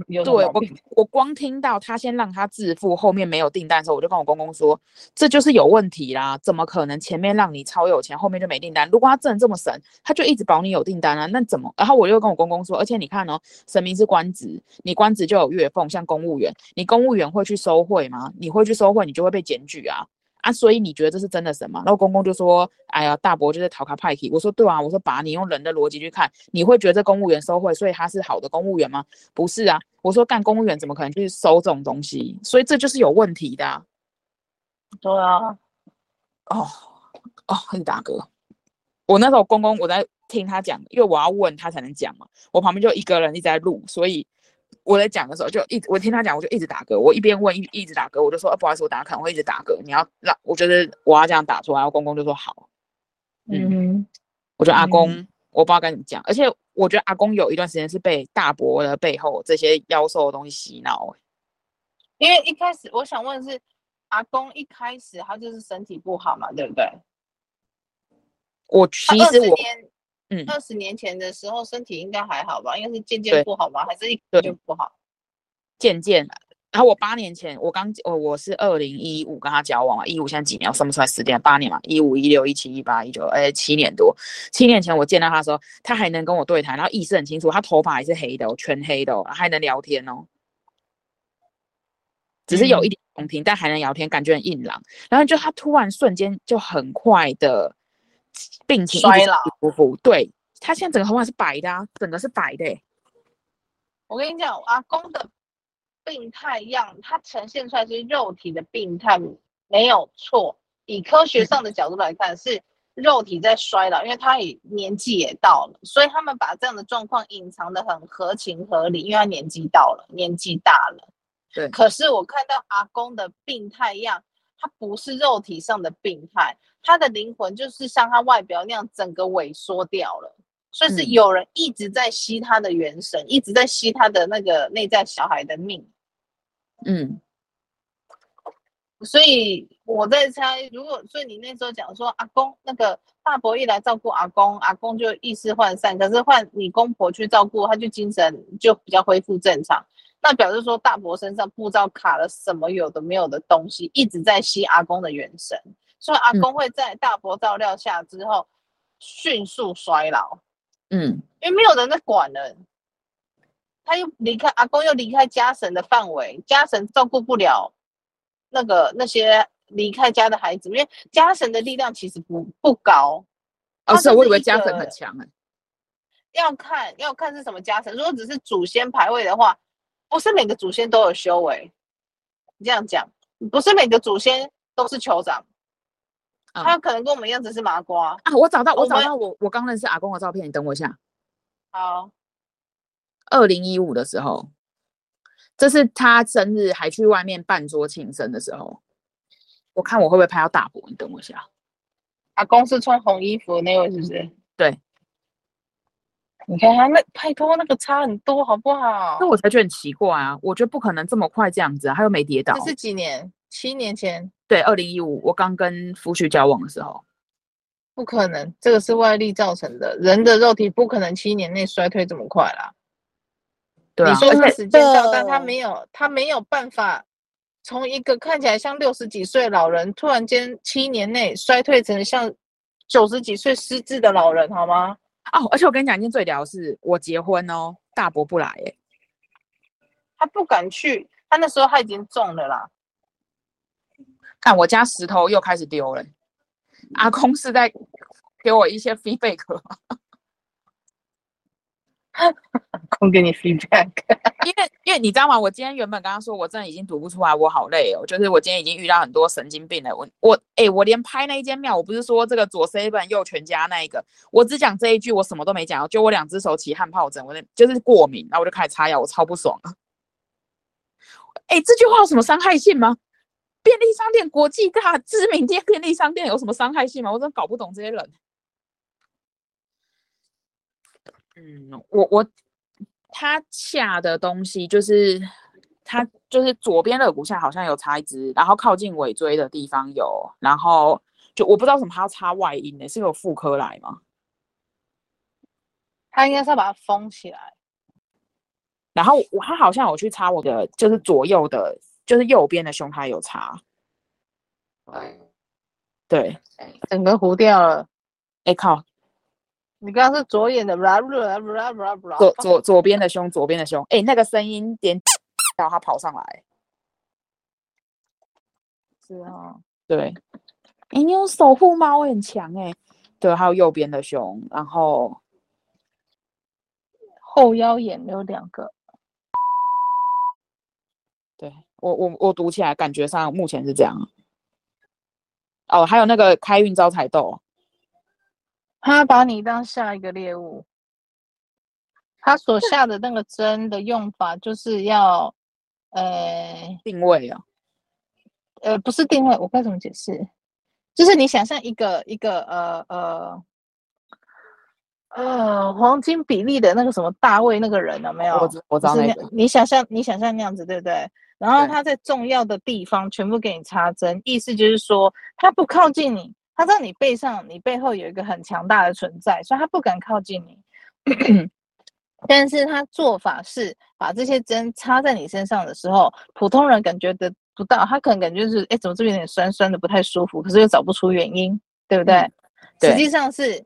Speaker 2: 有
Speaker 1: 对我我光听到他先让他自付，后面没有订单的时候，我就跟我公公说，这就是有问题啦，怎么可能前面让你超有钱，后面就没订单？如果他真的这么神，他就一直保你有订单啊，那怎么？然后我又跟我公公说，而且你看哦，神明是官职，你官职就有月俸，像公务员，你公务员会去收贿吗？你会去收贿，你就会被检举啊。啊，所以你觉得这是真的神吗？然后公公就说：“哎呀，大伯就是讨卡派系。”我说：“对啊，我说把你用人的逻辑去看，你会觉得这公务员收贿，所以他是好的公务员吗？不是啊，我说干公务员怎么可能去收这种东西？所以这就是有问题的啊。”
Speaker 2: 对啊，
Speaker 1: 哦哦，很大哥，我那时候公公我在听他讲，因为我要问他才能讲嘛，我旁边就一个人一直在录，所以。我在讲的时候，就一直我听他讲，我就一直打嗝。我一边问，一一直打嗝。我就说，啊，不好意思，我打嗝，我一直打嗝。你要让我觉得我要这样打出来，然后公公就说好。嗯，嗯我觉得阿公，嗯、我不知道该怎么讲。而且我觉得阿公有一段时间是被大伯的背后这些妖兽的东西洗脑。
Speaker 2: 因为一开始我想问的是，阿公一开始他就是身体不好嘛，对不对？
Speaker 1: 我其实我。
Speaker 2: 嗯，二十年前的时候身体应该还好吧？应该是渐渐不好吗？还是一个就不好？
Speaker 1: 渐渐。然后我八年前，我刚我我是二零一五跟他交往嘛，一五现在几年？我算不出来十年，八年嘛，一五一六一七一八一九，哎，七年多。七年前我见到他的时候，他还能跟我对谈，然后意识很清楚，他头发还是黑的，全黑的，还能聊天哦。只是有一点重听，嗯、但还能聊天，感觉很硬朗。然后就他突然瞬间就很快的。病情衰老，对，他现在整个头发是白的啊，整个是白的。
Speaker 2: 我跟你讲，阿公的病态样，他呈现出来是肉体的病态，没有错。以科学上的角度来看，是肉体在衰老，因为他也年纪也到了，所以他们把这样的状况隐藏得很合情合理，因为他年纪到了，年纪大了。
Speaker 1: 对。
Speaker 2: 可是我看到阿公的病态样，他不是肉体上的病态。他的灵魂就是像他外表那样，整个萎缩掉了，所以是有人一直在吸他的元神，嗯、一直在吸他的那个内在小孩的命。
Speaker 1: 嗯，
Speaker 2: 所以我在猜，如果所以你那时候讲说阿公那个大伯一来照顾阿公，阿公就意识涣散，可是换你公婆去照顾，他就精神就比较恢复正常，那表示说大伯身上不知道卡了什么有的没有的东西，一直在吸阿公的元神。所以阿公会在大伯照料下之后迅速衰老，
Speaker 1: 嗯，
Speaker 2: 因为没有人在管了，他又离开阿公，又离开家神的范围，家神照顾不了那个那些离开家的孩子，因为家神的力量其实不不高。
Speaker 1: 哦，是我以为家神很强哎，
Speaker 2: 要看要看是什么家神，如果只是祖先牌位的话，不是每个祖先都有修为。你这样讲，不是每个祖先都是酋长。他可能跟我们一样，只是麻瓜
Speaker 1: 啊！我找到，我找到我，我我刚认识阿公的照片，你等我一下。
Speaker 2: 好，
Speaker 1: 二零一五的时候，这是他生日还去外面办桌庆生的时候。我看我会不会拍到大伯？你等我一下。
Speaker 2: 阿公是穿红衣服的那位，是不是？
Speaker 1: 对。
Speaker 2: 你看他那拍拖那个差很多，好不好？
Speaker 1: 那我才觉得很奇怪啊！我觉得不可能这么快这样子啊，他又没跌倒。
Speaker 2: 这是几年？七年前。
Speaker 1: 对，二零一五，我刚跟夫婿交往的时候，
Speaker 2: 不可能，这个是外力造成的，人的肉体不可能七年内衰退这么快啦。
Speaker 1: 对啊，
Speaker 2: 你说他时间到，但他没有，他没有办法从一个看起来像六十几岁老人，突然间七年内衰退成像九十几岁失智的老人，好吗？
Speaker 1: 哦，而且我跟你讲一件最屌的是，我结婚哦，大伯不来，哎，
Speaker 2: 他不敢去，他那时候他已经中了啦。
Speaker 1: 看我家石头又开始丢了，阿公是在给我一些 feedback，
Speaker 2: 空给你 feedback，
Speaker 1: 因为因为你知道吗？我今天原本刚刚说我真的已经读不出来，我好累哦，就是我今天已经遇到很多神经病了。我我哎、我连拍那一间庙，我不是说这个左 seven 右全家那一个，我只讲这一句，我什么都没讲，就我两只手起汗疱疹，我那就是过敏，然后我就开始擦药，我超不爽。哎、这句话有什么伤害性吗？便利商店，国际大知名店，便利商店有什么伤害性吗？我真的搞不懂这些人。嗯，我我他下的东西就是他就是左边肋骨下好像有插一支，然后靠近尾椎的地方有，然后就我不知道什么他要插外阴呢？是有妇科来吗？
Speaker 2: 他应该是要把它封起来。
Speaker 1: 然后我他好像有去插我的，就是左右的，就是右边的胸，他有插。对，
Speaker 2: 整个糊掉了。
Speaker 1: 哎靠！
Speaker 2: 你刚刚是左眼的，
Speaker 1: 左左左边的胸，左边的胸。哎，那个声音点，然后他跑上来。
Speaker 2: 是啊，
Speaker 1: 对。哎，你有守护猫很强哎。对，还有右边的胸，然后
Speaker 2: 后腰眼有两个。
Speaker 1: 对我我我读起来感觉上目前是这样。哦，还有那个开运招财豆，
Speaker 2: 他把你当下一个猎物。他所下的那个针的用法就是要，呃，
Speaker 1: 定位啊，
Speaker 2: 呃，不是定位，我该怎么解释？就是你想象一个一个呃呃呃黄金比例的那个什么大卫那个人有没有？
Speaker 1: 我我知道那个。
Speaker 2: 你想象你想象那样子对不对？然后他在重要的地方全部给你插针，意思就是说他不靠近你，他知道你背上你背后有一个很强大的存在，所以他不敢靠近你。但是他做法是把这些针插在你身上的时候，普通人感觉得不到，他可能感觉是哎，怎么这边有点酸酸的，不太舒服，可是又找不出原因，对不对？嗯、对，实际上是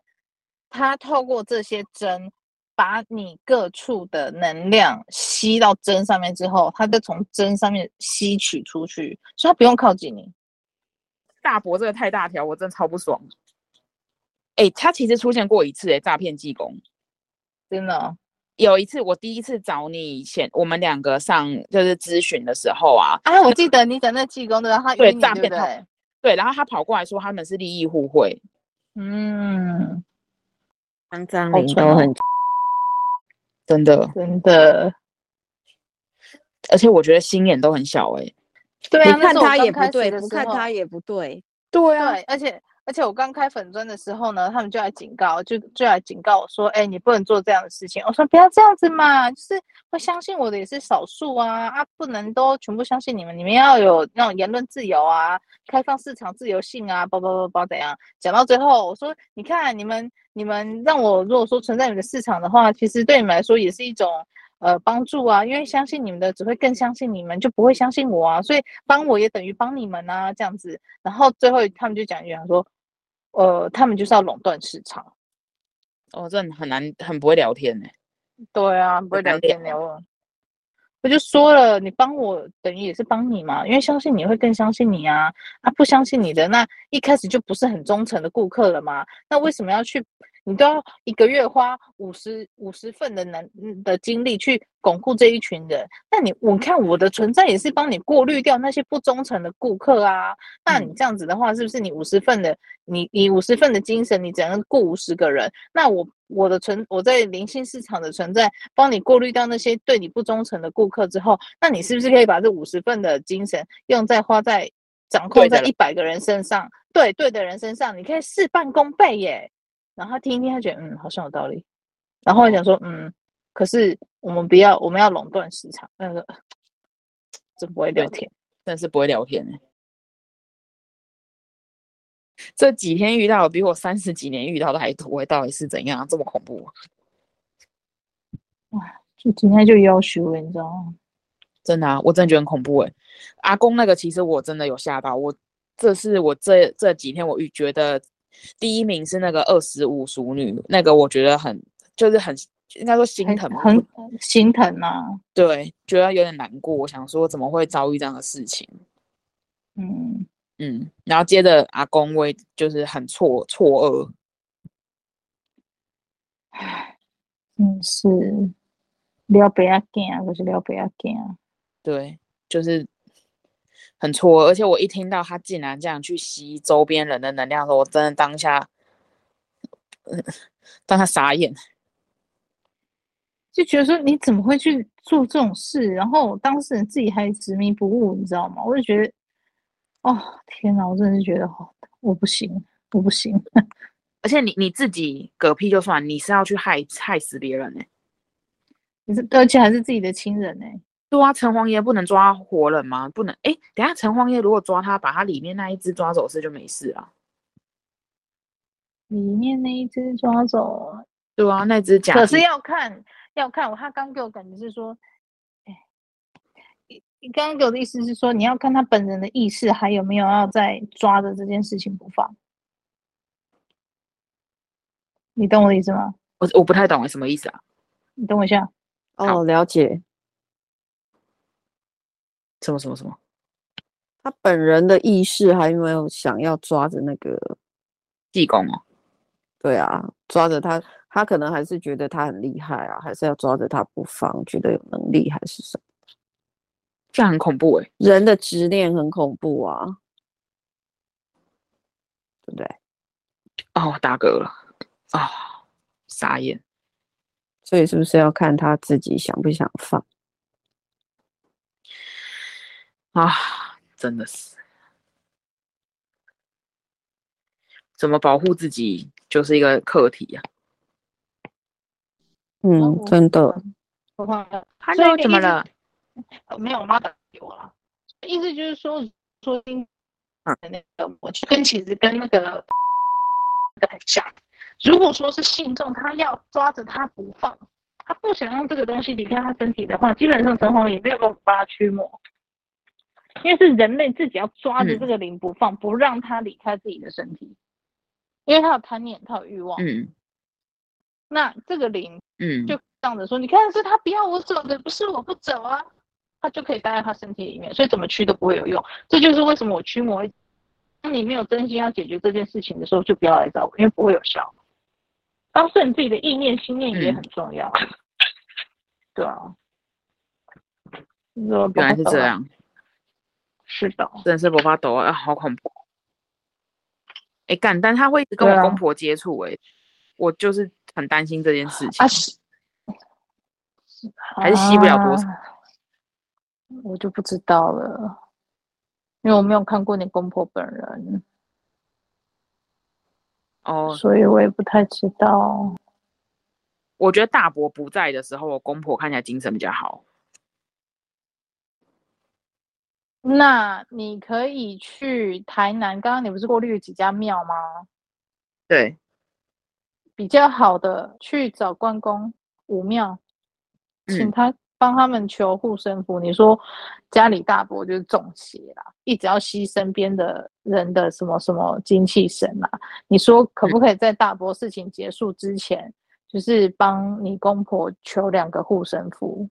Speaker 2: 他透过这些针。把你各处的能量吸到针上面之后，它再从针上面吸取出去，所以它不用靠近你。
Speaker 1: 大伯这个太大条，我真的超不爽。哎、欸，他其实出现过一次、欸，哎，诈骗技工，
Speaker 2: 真的、哦、
Speaker 1: 有一次，我第一次找你以前，我们两个上就是咨询的时候啊，
Speaker 2: 啊，我记得你讲那技工的，他
Speaker 1: 对诈骗他，对，然后他跑过来说他们是利益互惠，
Speaker 2: 嗯，
Speaker 3: 张张脸都很。
Speaker 1: 真的，
Speaker 2: 真的，
Speaker 1: 而且我觉得心眼都很小哎、欸。
Speaker 3: 对啊，看他也不对，不看他也不对。
Speaker 1: 对啊，
Speaker 2: 对，而且而且我刚开粉砖的时候呢，他们就来警告，就就来警告我说：“哎、欸，你不能做这样的事情。”我说：“不要这样子嘛，就是会相信我的也是少数啊啊，不能都全部相信你们，你们要有那种言论自由啊，开放市场自由性啊，包包包包怎样？”讲到最后，我说：“你看你们。”你们让我如果说存在你们的市场的话，其实对你们来说也是一种呃帮助啊，因为相信你们的只会更相信你们，就不会相信我啊，所以帮我也等于帮你们啊，这样子。然后最后他们就讲一句说，呃，他们就是要垄断市场。
Speaker 1: 哦，这很难，很不会聊天呢。
Speaker 2: 对啊，不会聊天聊。我就说了，你帮我等于也是帮你嘛，因为相信你会更相信你啊，啊不相信你的那一开始就不是很忠诚的顾客了嘛，那为什么要去？你都要一个月花五十五十份的能的精力去巩固这一群人，那你我看我的存在也是帮你过滤掉那些不忠诚的顾客啊。那你这样子的话，是不是你五十份的你你五十份的精神，你只能顾五十个人？那我我的存我在灵性市场的存在，帮你过滤掉那些对你不忠诚的顾客之后，那你是不是可以把这五十份的精神用在花在掌控在一百个人身上？对对的人身上，你可以事半功倍耶。然后他听一听，他觉得嗯，好像有道理。然后我想说，嗯，可是我们不要，我们要垄断市场。那个真不会聊天，
Speaker 1: 真是不会聊天呢。这几天遇到比我三十几年遇到的还多，到底是怎样这么恐怖？
Speaker 2: 哇，就今天就要求了，你知道吗？
Speaker 1: 真的啊，我真的觉得很恐怖哎。阿公那个，其实我真的有吓到我。这是我这这几天我遇觉得。第一名是那个二十五熟女，那个我觉得很就是很应该说心疼，
Speaker 2: 很，很心疼啊。
Speaker 1: 对，觉得有点难过。我想说怎么会遭遇这样的事情？
Speaker 2: 嗯
Speaker 1: 嗯，然后接着阿公为就是很错错愕，
Speaker 2: 唉，真是了不要紧，不是了不要紧。
Speaker 1: 对，就是。很错，而且我一听到他竟然这样去吸周边人的能量的时候，我真的当下，嗯，当他傻眼，
Speaker 2: 就觉得说你怎么会去做这种事？然后当事人自己还执迷不悟，你知道吗？我就觉得，哦天哪，我真的是觉得，我不行，我不行。
Speaker 1: 而且你你自己嗝屁就算，你是要去害害死别人呢？
Speaker 2: 你是而且还是自己的亲人呢？
Speaker 1: 对啊，城隍爷不能抓活人吗？不能。哎，等下城隍爷如果抓他，把他里面那一只抓走，是就没事了。
Speaker 2: 里面那一只抓走，
Speaker 1: 对啊，那只假。
Speaker 2: 可是要看，要看我他刚给我感觉是说，哎你刚刚给我的意思是说，你要看他本人的意识还有没有要再抓着这件事情不放。你懂我的意思吗？
Speaker 1: 我我不太懂，什么意思啊？
Speaker 2: 你等我一下。
Speaker 3: 哦，了解。
Speaker 1: 什么什么什么？
Speaker 3: 他本人的意识还没有想要抓着那个
Speaker 1: 济公哦。
Speaker 3: 对啊，抓着他，他可能还是觉得他很厉害啊，还是要抓着他不放，觉得有能力还是什么？
Speaker 1: 这样很恐怖哎、欸，
Speaker 3: 人的执念很恐怖啊，对不对？
Speaker 1: 哦，大哥了啊、哦，傻眼。
Speaker 3: 所以是不是要看他自己想不想放？
Speaker 1: 啊，真的是，怎么保护自己就是一个课题呀、
Speaker 3: 啊。嗯，真的。
Speaker 1: 他又怎么了？
Speaker 2: 没有，我妈打给我了。意思就是说，说那个，我去跟其实跟那个很像。如果说是信众，他要抓着他不放，他不想让这个东西离开他身体的话，基本上城隍也没有办法驱魔。因为是人类自己要抓着这个灵不放，嗯、不让他离开自己的身体，因为他有贪念，他有欲望。嗯。那这个灵，嗯，就这样子说，你看是他不要我走的，不是我不走啊。他就可以待在他身体里面，所以怎么驱都不会有用。这就是为什么我驱魔，当你没有真心要解决这件事情的时候，就不要来找我，因为不会有效。当时你自己的意念、心念也很重要。嗯、对啊。原
Speaker 1: 来是这样。
Speaker 2: 是的。
Speaker 1: 真的是不发抖啊，好恐怖。哎，干，但他会一直跟我公婆接触，哎、啊，我就是很担心这件事情。啊是。还是吸不了多少。啊
Speaker 2: 我就不知道了，因为我没有看过你公婆本人，
Speaker 1: 哦，
Speaker 2: 所以我也不太知道。
Speaker 1: 我觉得大伯不在的时候，我公婆看起来精神比较好。
Speaker 2: 那你可以去台南，刚刚你不是过滤了几家庙吗？
Speaker 1: 对，
Speaker 2: 比较好的去找关公武庙，请他。帮他们求护身符，你说家里大伯就是中邪啦，一直要吸身边的人的什么什么精气神啊？你说可不可以在大伯事情结束之前，嗯、就是帮你公婆求两个护身符？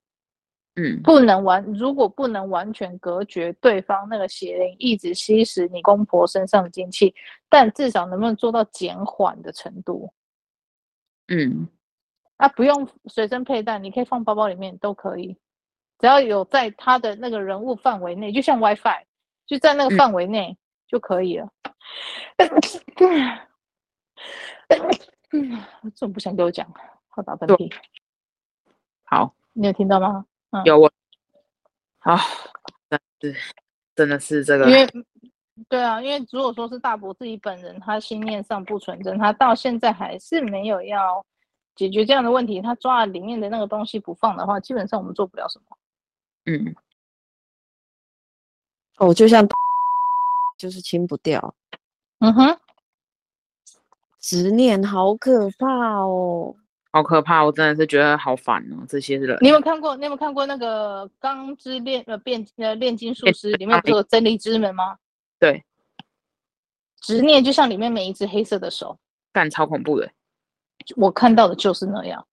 Speaker 2: 嗯，不能完，如果不能完全隔绝对方那个邪灵一直吸食你公婆身上的精气，但至少能不能做到减缓的程度？嗯。啊，不用随身佩戴，你可以放包包里面都可以，只要有在他的那个人物范围内，就像 WiFi，就在那个范围内就可以了。嗯，嗯，这么不想跟我讲，好打喷嚏。
Speaker 1: 好，
Speaker 2: 你有听到吗？
Speaker 1: 嗯、有我。啊，但是真的是这个，
Speaker 2: 因为对啊，因为如果说是大伯自己本人，他心念上不纯正，他到现在还是没有要。解决这样的问题，他抓了里面的那个东西不放的话，基本上我们做不了什么。
Speaker 1: 嗯，
Speaker 3: 哦，就像 就是清不掉。
Speaker 2: 嗯哼，
Speaker 3: 执念好可怕哦，
Speaker 1: 好可怕！我真的是觉得好烦哦，这些人。
Speaker 2: 你有没有看过？你有没有看过那个《钢之炼呃变呃炼金术师》里面不是有真理之门吗？
Speaker 1: 对，
Speaker 2: 执念就像里面每一只黑色的手，
Speaker 1: 干超恐怖的。
Speaker 2: 我看到的就是那样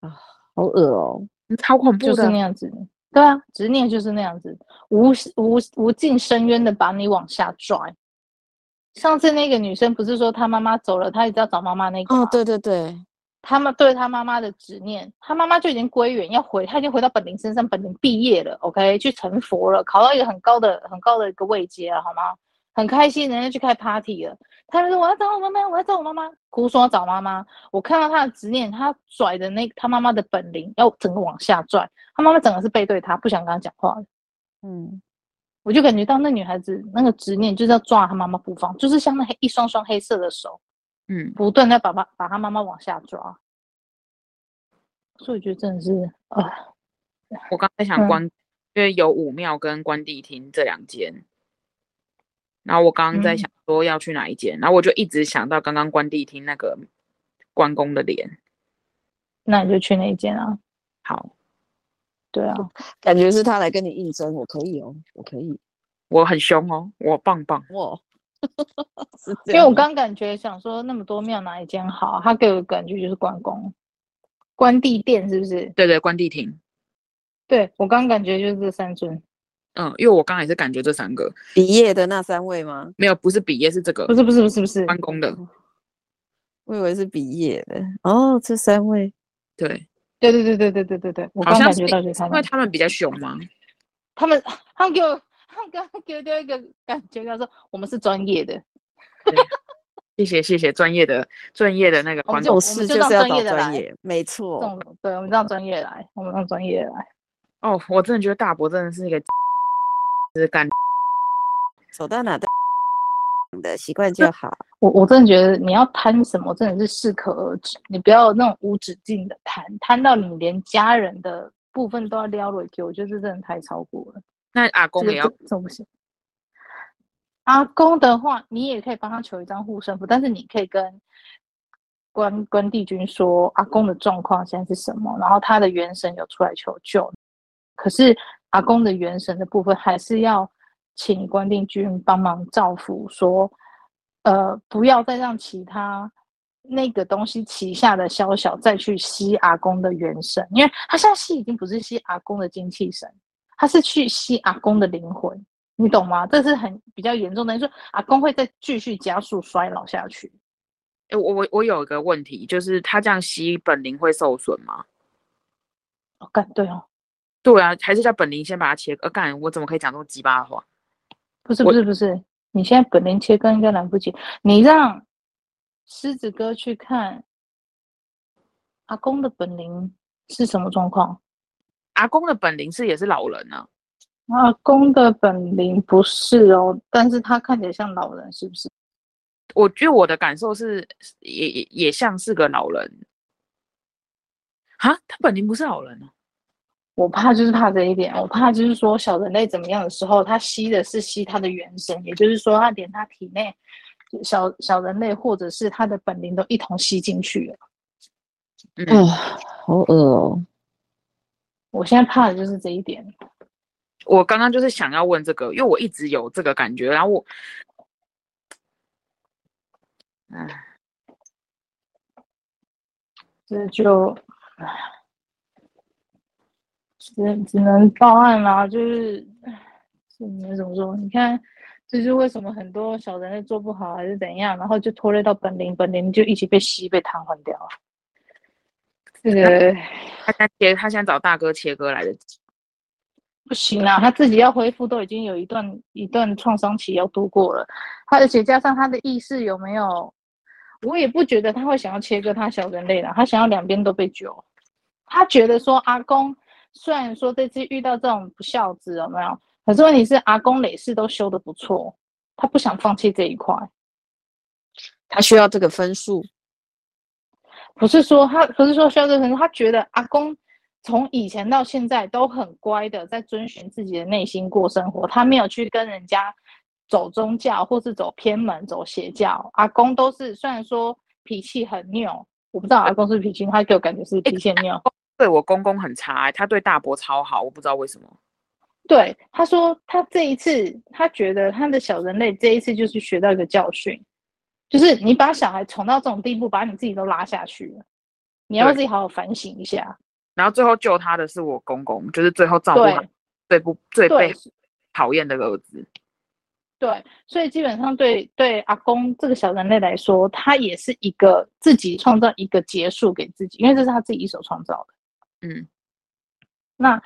Speaker 3: 啊，好恶哦，
Speaker 1: 超恐怖的，
Speaker 2: 就是那样子。对啊，执念就是那样子，无无无尽深渊的把你往下拽。上次那个女生不是说她妈妈走了，她一直要找妈妈那个？
Speaker 3: 哦，对对对，
Speaker 2: 他们对他妈妈的执念，他妈妈就已经归元，要回，他已经回到本灵身上，本灵毕业了，OK，去成佛了，考到一个很高的很高的一个位阶了，好吗？很开心，人家去开 party 了。他就说：“我要找我妈妈，我要找我妈妈。”哭说要找妈妈。我看到他的执念，他拽的那他妈妈的本灵要整个往下拽。他妈妈整个是背对他，不想跟他讲话。嗯，我就感觉到那女孩子那个执念就是要抓他妈妈不放，就是像那黑一双双黑色的手，嗯，不断的把把把他妈妈往下抓。所以我觉得真的是啊，
Speaker 1: 我刚才想关，嗯、因为有武庙跟关帝厅这两间。然后我刚刚在想说要去哪一间，嗯、然后我就一直想到刚刚关帝厅那个关公的脸，
Speaker 2: 那你就去那一间啊。
Speaker 1: 好，
Speaker 2: 对啊，
Speaker 3: 感觉是他来跟你应征，我可以哦，我可以，
Speaker 1: 我很凶哦，我棒棒。
Speaker 3: 哇，
Speaker 2: 因为我刚感觉想说那么多庙哪一间好，他给我的感觉就是关公，关帝殿是不是？
Speaker 1: 对对，关帝亭。
Speaker 2: 对我刚感觉就是这三尊。
Speaker 1: 嗯，因为我刚才也是感觉这三个
Speaker 3: 比耶的那三位吗？
Speaker 1: 没有，不是比耶，是这个，
Speaker 2: 不是不是不是不是
Speaker 1: 关公的，
Speaker 3: 我以为是比耶的。哦，这三位，
Speaker 1: 对，
Speaker 2: 对对对对对对对对，我刚感觉到就是他们，
Speaker 1: 因为他们比较凶吗？
Speaker 2: 他们他们给我他刚刚给我一个感觉，他说我们是专业的。
Speaker 1: 谢谢谢谢专业的专业的那个观众，
Speaker 3: 是就是要找专业，没错，
Speaker 2: 对，我们让专业来，我们让专业来。
Speaker 1: 哦，我真的觉得大伯真的是一个。是干，
Speaker 3: 走到哪的习惯就好。
Speaker 2: 我我真的觉得你要贪什么，真的是适可而止。你不要那种无止境的贪，贪到你连家人的部分都要撩回去，我觉得这真的太超过了。
Speaker 1: 那阿公也要
Speaker 2: 这，这不行。阿公的话，你也可以帮他求一张护身符，但是你可以跟关关帝君说阿公的状况现在是什么，然后他的元神有出来求救，可是。阿公的元神的部分，还是要请关帝君帮忙造福，说，呃，不要再让其他那个东西旗下的宵小再去吸阿公的元神，因为他现在吸已经不是吸阿公的精气神，他是去吸阿公的灵魂，你懂吗？这是很比较严重的，就是说阿公会再继续加速衰老下去。
Speaker 1: 欸、我我我有一个问题，就是他这样吸本灵会受损吗？
Speaker 2: 哦，干对哦。
Speaker 1: 对啊，还是叫本灵先把它切割。干，我怎么可以讲这么鸡巴的话？
Speaker 2: 不是不是不是，你现在本灵切割应该来不及。你让狮子哥去看阿公的本灵是什么状况？
Speaker 1: 阿公的本灵是也是老人呢、
Speaker 2: 啊？阿公的本灵不是哦，但是他看起来像老人，是不是？
Speaker 1: 我觉得我的感受是，也也也像是个老人。哈，他本灵不是老人呢、啊？
Speaker 2: 我怕就是怕这一点，我怕就是说小人类怎么样的时候，他吸的是吸他的元神，也就是说他连他体内小小人类或者是他的本灵都一同吸进去了。
Speaker 3: 嗯，哦、好恶哦！
Speaker 2: 我现在怕的就是这一点。
Speaker 1: 我刚刚就是想要问这个，因为我一直有这个感觉，然后我，哎，
Speaker 2: 这就唉。只只能报案啦，就是，是你们怎么说？你看，这就是为什么很多小人类做不好还是怎样，然后就拖累到本灵，本灵就一起被吸被瘫痪掉了。这个
Speaker 1: 他现在切，他想找大哥切割来得及？
Speaker 2: 不行啊，他自己要恢复都已经有一段一段创伤期要度过了，他而且加上他的意识有没有？我也不觉得他会想要切割他小人类了，他想要两边都被救。他觉得说阿公。虽然说这次遇到这种不孝子有没有？可是问题是阿公累世都修得不错，他不想放弃这一块，
Speaker 3: 他需要这个分数。
Speaker 2: 不是说他不是说需要这个，他觉得阿公从以前到现在都很乖的在遵循自己的内心过生活，他没有去跟人家走宗教或是走偏门走邪教。阿公都是虽然说脾气很拗，我不知道阿公是脾气，他给我感觉是脾气很拗。
Speaker 1: 对我公公很差，他对大伯超好，我不知道为什么。
Speaker 2: 对，他说他这一次，他觉得他的小人类这一次就是学到一个教训，就是你把小孩宠到这种地步，把你自己都拉下去了，你要自己好好反省一下。
Speaker 1: 然后最后救他的是我公公，就是最后照顾他最不最被讨厌的儿子。
Speaker 2: 对，所以基本上对对阿公这个小人类来说，他也是一个自己创造一个结束给自己，因为这是他自己一手创造的。嗯，那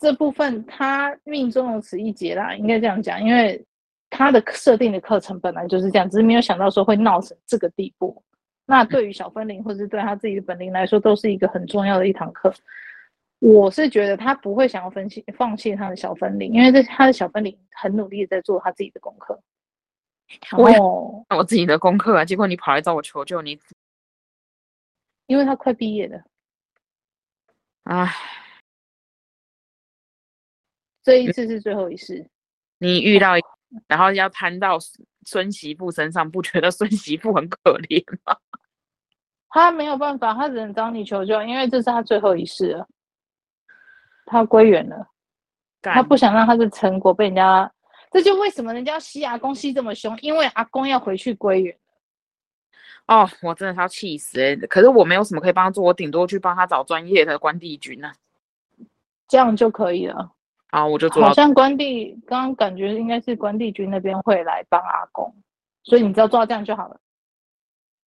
Speaker 2: 这部分他命中有此一劫啦，应该这样讲，因为他的设定的课程本来就是这样，只是没有想到说会闹成这个地步。那对于小分灵或者是对他自己的本灵来说，都是一个很重要的一堂课。我是觉得他不会想要分析放弃他的小分灵，因为这他的小分灵很努力的在做他自己的功课。
Speaker 1: 我有我自己的功课啊，结果你跑来找我求救，你
Speaker 2: 因为他快毕业了。
Speaker 1: 唉，
Speaker 2: 这一次是最后一次。
Speaker 1: 你遇到，然后要摊到孙媳妇身上，不觉得孙媳妇很可怜吗？
Speaker 2: 他没有办法，他只能找你求救，因为这是他最后一世了。他归元了，他不想让他的成果被人家，这就为什么人家吸阿公吸这么凶，因为阿公要回去归元。
Speaker 1: 哦，我真的是要气死哎、欸！可是我没有什么可以帮他做，我顶多去帮他找专业的关帝君啊，
Speaker 2: 这样就可以了。
Speaker 1: 好，我就做。
Speaker 2: 好像关帝刚刚感觉应该是关帝君那边会来帮阿公，所以你只要做到这样就好了。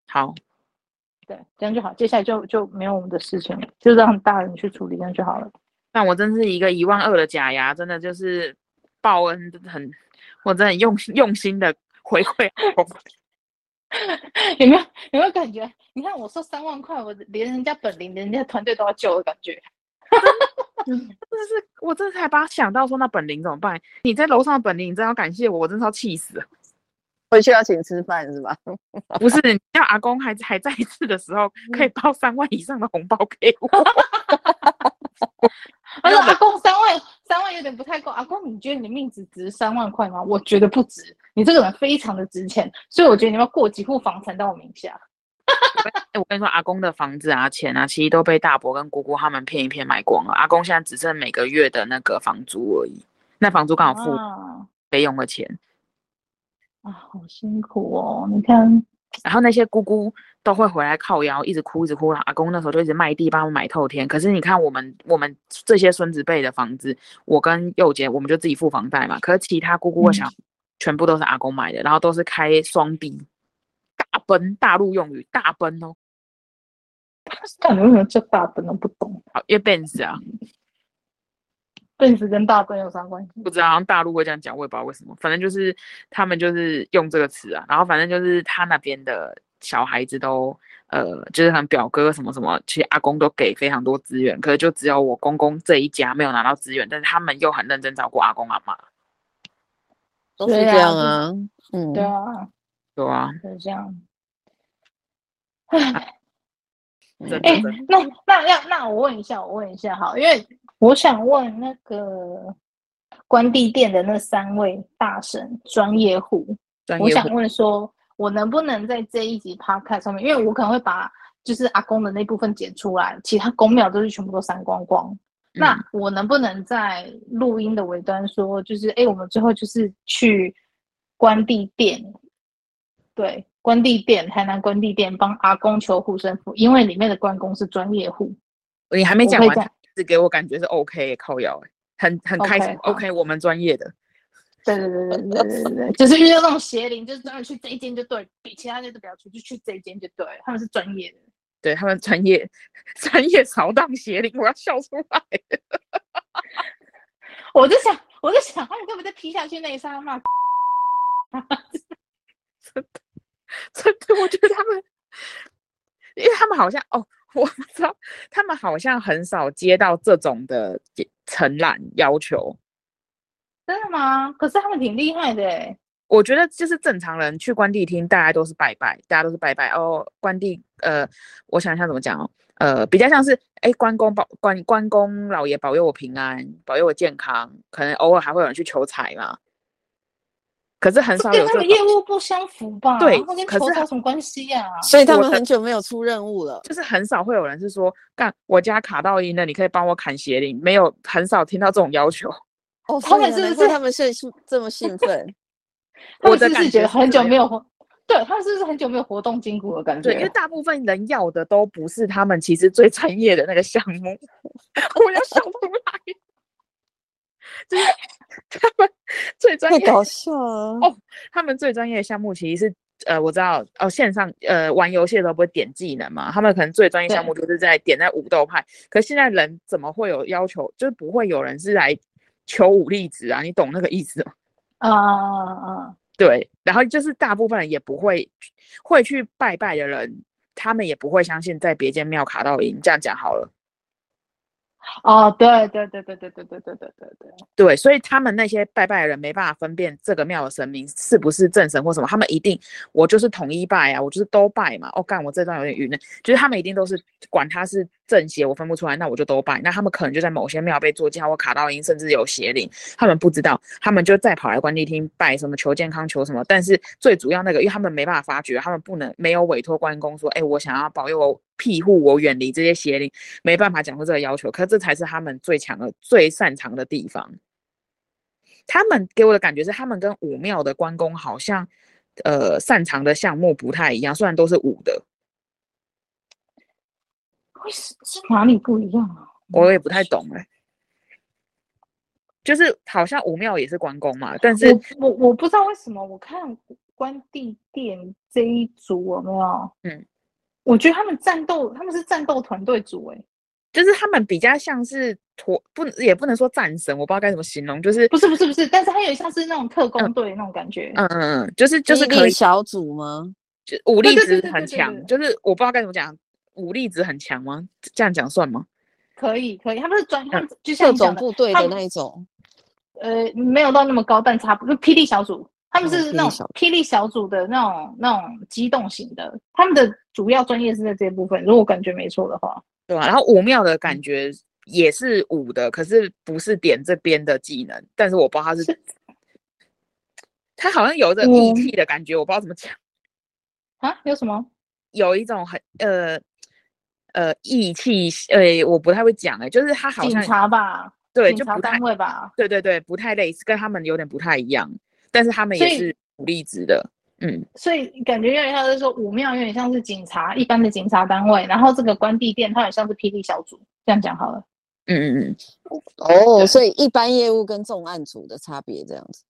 Speaker 1: 好，
Speaker 2: 对，这样就好。接下来就就没有我们的事情了，就让大人去处理，这样就好了。
Speaker 1: 但我真是一个一万二的假牙，真的就是报恩，很，我真的很用用心的回馈。
Speaker 2: 有没有有没有感觉？你看我说三万块，我连人家本灵、连人家团队都要救的感觉。
Speaker 1: 真的是，我这才把想到说，那本灵怎么办？你在楼上的本灵，你真要感谢我，我真是要气死了。
Speaker 3: 回去要请吃饭是吧？
Speaker 1: 不是，你叫阿公还还在世的时候，可以包三万以上的红包给我。
Speaker 2: 他说阿公三万，三万有点不太够。阿公，你觉得你的命只值三万块吗？我觉得不值。你这个人非常的值钱，所以我觉得你要过几户房产到我名下。
Speaker 1: 哎，我跟你说，阿公的房子啊、钱啊，其实都被大伯跟姑姑他们骗一骗买光了。阿公现在只剩每个月的那个房租而已，那房租刚好付备用的钱。
Speaker 2: 啊，好辛苦哦！你看，
Speaker 1: 然后那些姑姑都会回来靠腰，一直哭，一直哭。阿公那时候就一直卖地帮我买透天。可是你看，我们我们这些孙子辈的房子，我跟佑杰，我们就自己付房贷嘛。可是其他姑姑想。嗯全部都是阿公买的，然后都是开双 B 大奔，大陆用语大奔哦。
Speaker 2: 那你为什么叫大奔呢？不懂。
Speaker 1: 好，因为 Benz 啊
Speaker 2: ，Benz 跟大奔有啥关系？
Speaker 1: 不知道，好像大陆会这样讲，我也不知道为什么。反正就是他们就是用这个词啊。然后反正就是他那边的小孩子都呃，就是他表哥什么什么，其实阿公都给非常多资源，可是就只有我公公这一家没有拿到资源，但是他们又很认真照顾阿公阿妈。
Speaker 3: 都是这样啊，
Speaker 2: 嗯，对啊，
Speaker 1: 对啊，
Speaker 2: 是这样。哎，哎，那那要那我问一下，我问一下哈，因为我想问那个关帝店的那三位大神专业户，我想问说，我能不能在这一集 podcast 上面，因为我可能会把就是阿公的那部分剪出来，其他公庙都是全部都删光光。那我能不能在录音的尾端说，就是哎、欸，我们最后就是去关帝殿，对，关帝殿，台南关帝殿帮阿公求护身符，因为里面的关公是专业户。
Speaker 1: 你还没讲完，是给我感觉是 OK，靠腰，很很开心。OK，, okay 我们专业的。
Speaker 2: 对对对对对对对，就是遇到那种邪灵，就是专门去这一间就对，比其他间都不要去，就去这一间就对，他们是专业的。
Speaker 1: 对他们专业 专业扫荡邪灵，我要笑出来。
Speaker 2: 我就想，我就想，他们根本在劈下去那一刹那，
Speaker 1: 真 的真的，我觉得他们，因为他们好像哦，我不知道，他们好像很少接到这种的承揽要求。
Speaker 2: 真的吗？可是他们挺厉害的哎。
Speaker 1: 我觉得就是正常人去关帝厅，大家都是拜拜，大家都是拜拜哦。关帝，呃，我想一下怎么讲哦，呃，比较像是哎，关公保关关公老爷保佑我平安，保佑我健康，可能偶尔还会有人去求财嘛。可是很少有这。
Speaker 2: 跟他们业务不相符吧？
Speaker 1: 对，
Speaker 2: 跟求财有什么关系呀？
Speaker 3: 所以他们很久没有出任务了。
Speaker 1: 就是很少会有人是说，干我家卡到音了，你可以帮我砍邪灵，没有很少听到这种要求。
Speaker 3: 哦，他们是不是他们是这么兴奋？
Speaker 2: 我是是觉得很久没有活，对他们是不是很久没有活动筋骨的感觉？
Speaker 1: 对，因为大部分人要的都不是他们其实最专业的那个项目，我要笑出来，就是 他们最专业，
Speaker 3: 太搞笑了
Speaker 1: 哦！他们最专业的项目其实是呃，我知道哦，线上呃玩游戏的时候不会点技能嘛？他们可能最专业项目就是在点在武斗派，可是现在人怎么会有要求？就是不会有人是来求武力值啊？你懂那个意思吗？
Speaker 2: 啊啊啊！
Speaker 1: 对，然后就是大部分人也不会会去拜拜的人，他们也不会相信在别间庙卡到赢。这样讲好了。
Speaker 2: 哦，对对对对对对对对对对对。
Speaker 1: 对，所以他们那些拜拜的人没办法分辨这个庙的神明是不是正神或什么，他们一定我就是统一拜啊，我就是都拜嘛。哦，干，我这段有点晕了，就是他们一定都是管他是正邪我分不出来，那我就都拜。那他们可能就在某些庙被做记号或卡到音，甚至有邪灵，他们不知道，他们就再跑来关帝厅拜什么求健康求什么。但是最主要那个，因为他们没办法发觉，他们不能没有委托关公说，哎、我想要保佑我庇护我远离这些邪灵，没办法讲出这个要求。可这才是他们最强的、最擅长的地方。他们给我的感觉是，他们跟武庙的关公好像，呃，擅长的项目不太一样，虽然都是武的。
Speaker 2: 会是是哪里不一样啊？
Speaker 1: 我也不太懂哎、欸，就是好像武庙也是关公嘛，但是
Speaker 2: 我我，我不知道为什么，我看关帝殿这一组有没有？嗯，我觉得他们战斗，他们是战斗团队组哎、欸，
Speaker 1: 就是他们比较像是陀不也不能说战神，我不知道该怎么形容，就是
Speaker 2: 不是不是不是，但是他有像是那种特工队那种感觉，
Speaker 1: 嗯嗯嗯，就是就是可以
Speaker 3: 小组吗？
Speaker 1: 就武力值很强，就是我不知道该怎么讲。武力值很强吗？这样讲算吗？
Speaker 2: 可以，可以。他们是专，嗯、就像
Speaker 3: 特种部队的那一种。
Speaker 2: 呃，没有到那么高，但差不多。霹雳小组，他们是那种霹雳小组的那种那种机动型的。他们的主要专业是在这部分，如果感觉没错的话。
Speaker 1: 对吧？然后武庙的感觉也是武的，可是不是点这边的技能。但是我不知道他是，是他好像有着 ET 的感觉，我不知道怎么讲。
Speaker 2: 啊？有什么？
Speaker 1: 有一种很呃。呃，义气，呃，我不太会讲，哎，就是他好像
Speaker 2: 警察吧，
Speaker 1: 对，
Speaker 2: 警察单位吧，
Speaker 1: 对对对，不太类似，跟他们有点不太一样，但是他们也是武力值的，嗯，
Speaker 2: 所以感觉有点像是说武庙有点像是警察一般的警察单位，然后这个关帝殿它很像是霹雳小组，这样讲好了，
Speaker 1: 嗯嗯嗯，
Speaker 3: 哦，所以一般业务跟重案组的差别这样子。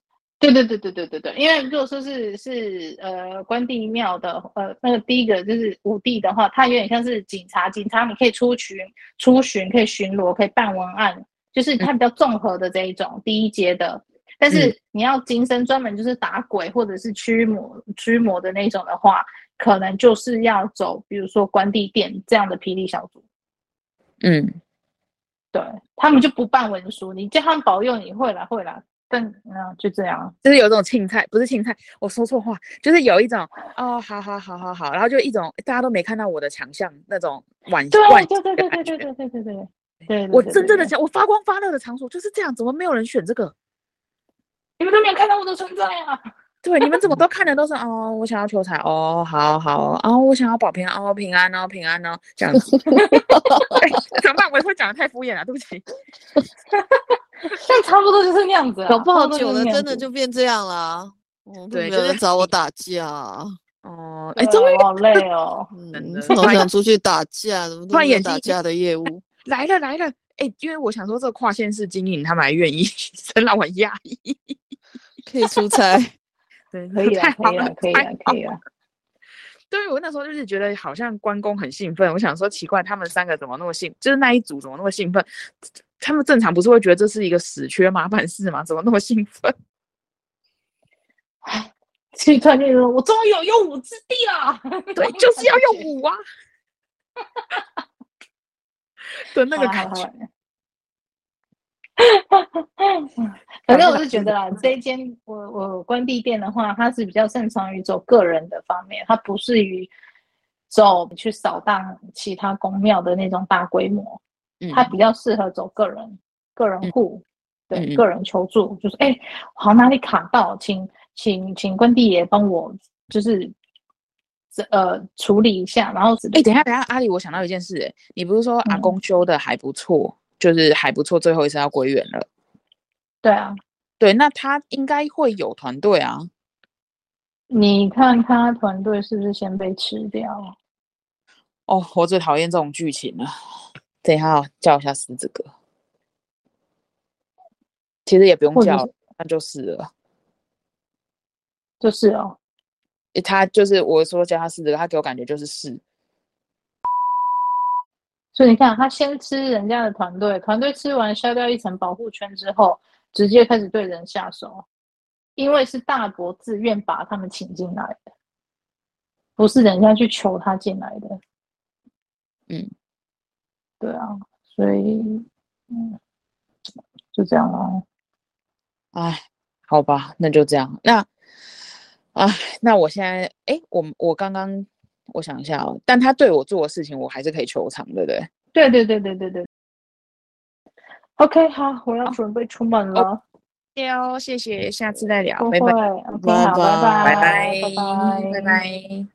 Speaker 2: 对对对对对对对，因为如果说是是呃关帝庙的呃那个第一个就是武帝的话，他有点像是警察，警察你可以出巡出巡，可以巡逻，可以办文案，就是他比较综合的这一种、嗯、第一阶的。但是你要金身专门就是打鬼或者是驱魔驱魔的那种的话，可能就是要走比如说关帝殿这样的霹雳小组。
Speaker 1: 嗯，
Speaker 2: 对他们就不办文书，你叫他们保佑你会啦会啦。但嗯，就这样，
Speaker 1: 就是有一种青菜，不是青菜，我说错话，就是有一种哦，好好好好好，然后就一种大家都没看到我的强项那种晚
Speaker 2: 对对对对对对对对对对对，对，
Speaker 1: 我真正的强，我发光发热的场所就是这样，怎么没有人选这个？
Speaker 2: 你们都没有看到我的存在啊！
Speaker 1: 对，你们怎么都看的都是哦，我想要求财哦，好好哦，我想要保平安哦，平安哦，平安哦，这样子。哎、怎么办？我会讲的太敷衍了，对不起。
Speaker 2: 但差不多就是那样子，
Speaker 3: 搞不好久了，真的就变这样了。对，有人找我打架。
Speaker 1: 哦，哎，终于
Speaker 2: 好累哦，
Speaker 3: 嗯，好想出去打架，怎么突然打架的业务
Speaker 1: 来了来了。哎，因为我想说，这个跨县市经营，他们还愿意，真让我压抑。
Speaker 3: 可以出差。
Speaker 2: 对，可以 了，可以了，可以了，可以了。
Speaker 1: 对，我那时候就是觉得好像关公很兴奋，我想说奇怪，他们三个怎么那么兴，就是那一组怎么那么兴奋？他们正常不是会觉得这是一个死缺麻烦事吗？怎么那么兴奋？
Speaker 2: 哎，去看那个，我终于有用武之地了。
Speaker 1: 对，就是要用武啊！的那个感觉。
Speaker 2: 反正我是觉得啦，这一间我我关帝殿的话，它是比较擅长于走个人的方面，它不是于走去扫荡其他宫庙的那种大规模。嗯、它比较适合走个人、嗯、个人户，对、嗯、个人求助，就是哎，好哪里卡到，请请请关帝爷帮我，就是这呃处理一下。然后
Speaker 1: 哎，等一下等一下，阿里，我想到一件事，哎，你不是说阿公修的还不错、嗯，就是还不错，最后一次要归元了。
Speaker 2: 对啊，
Speaker 1: 对，那他应该会有团队啊。
Speaker 2: 你看他团队是不是先被吃掉？
Speaker 1: 哦，我最讨厌这种剧情了。等一下，叫一下狮子哥。其实也不用叫，那就是了。
Speaker 2: 就是哦，
Speaker 1: 他就是我说叫他狮子哥，他给我感觉就是是。
Speaker 2: 所以你看，他先吃人家的团队，团队吃完削掉一层保护圈之后，直接开始对人下手，因为是大伯自愿把他们请进来的，不是人家去求他进来的。
Speaker 1: 嗯。
Speaker 2: 对啊，所以嗯，就这样了。
Speaker 1: 哎，好吧，那就这样。那，哎，那我现在，哎，我我刚刚我想一下哦，但他对我做的事情，我还是可以求偿，对不对？
Speaker 2: 对对对对对对。OK，好，我要准备出门了。
Speaker 1: 谢谢哦，谢谢，下次再聊，
Speaker 2: 拜拜。OK，好，拜拜，
Speaker 1: 拜拜，
Speaker 2: 拜拜，
Speaker 1: 拜拜。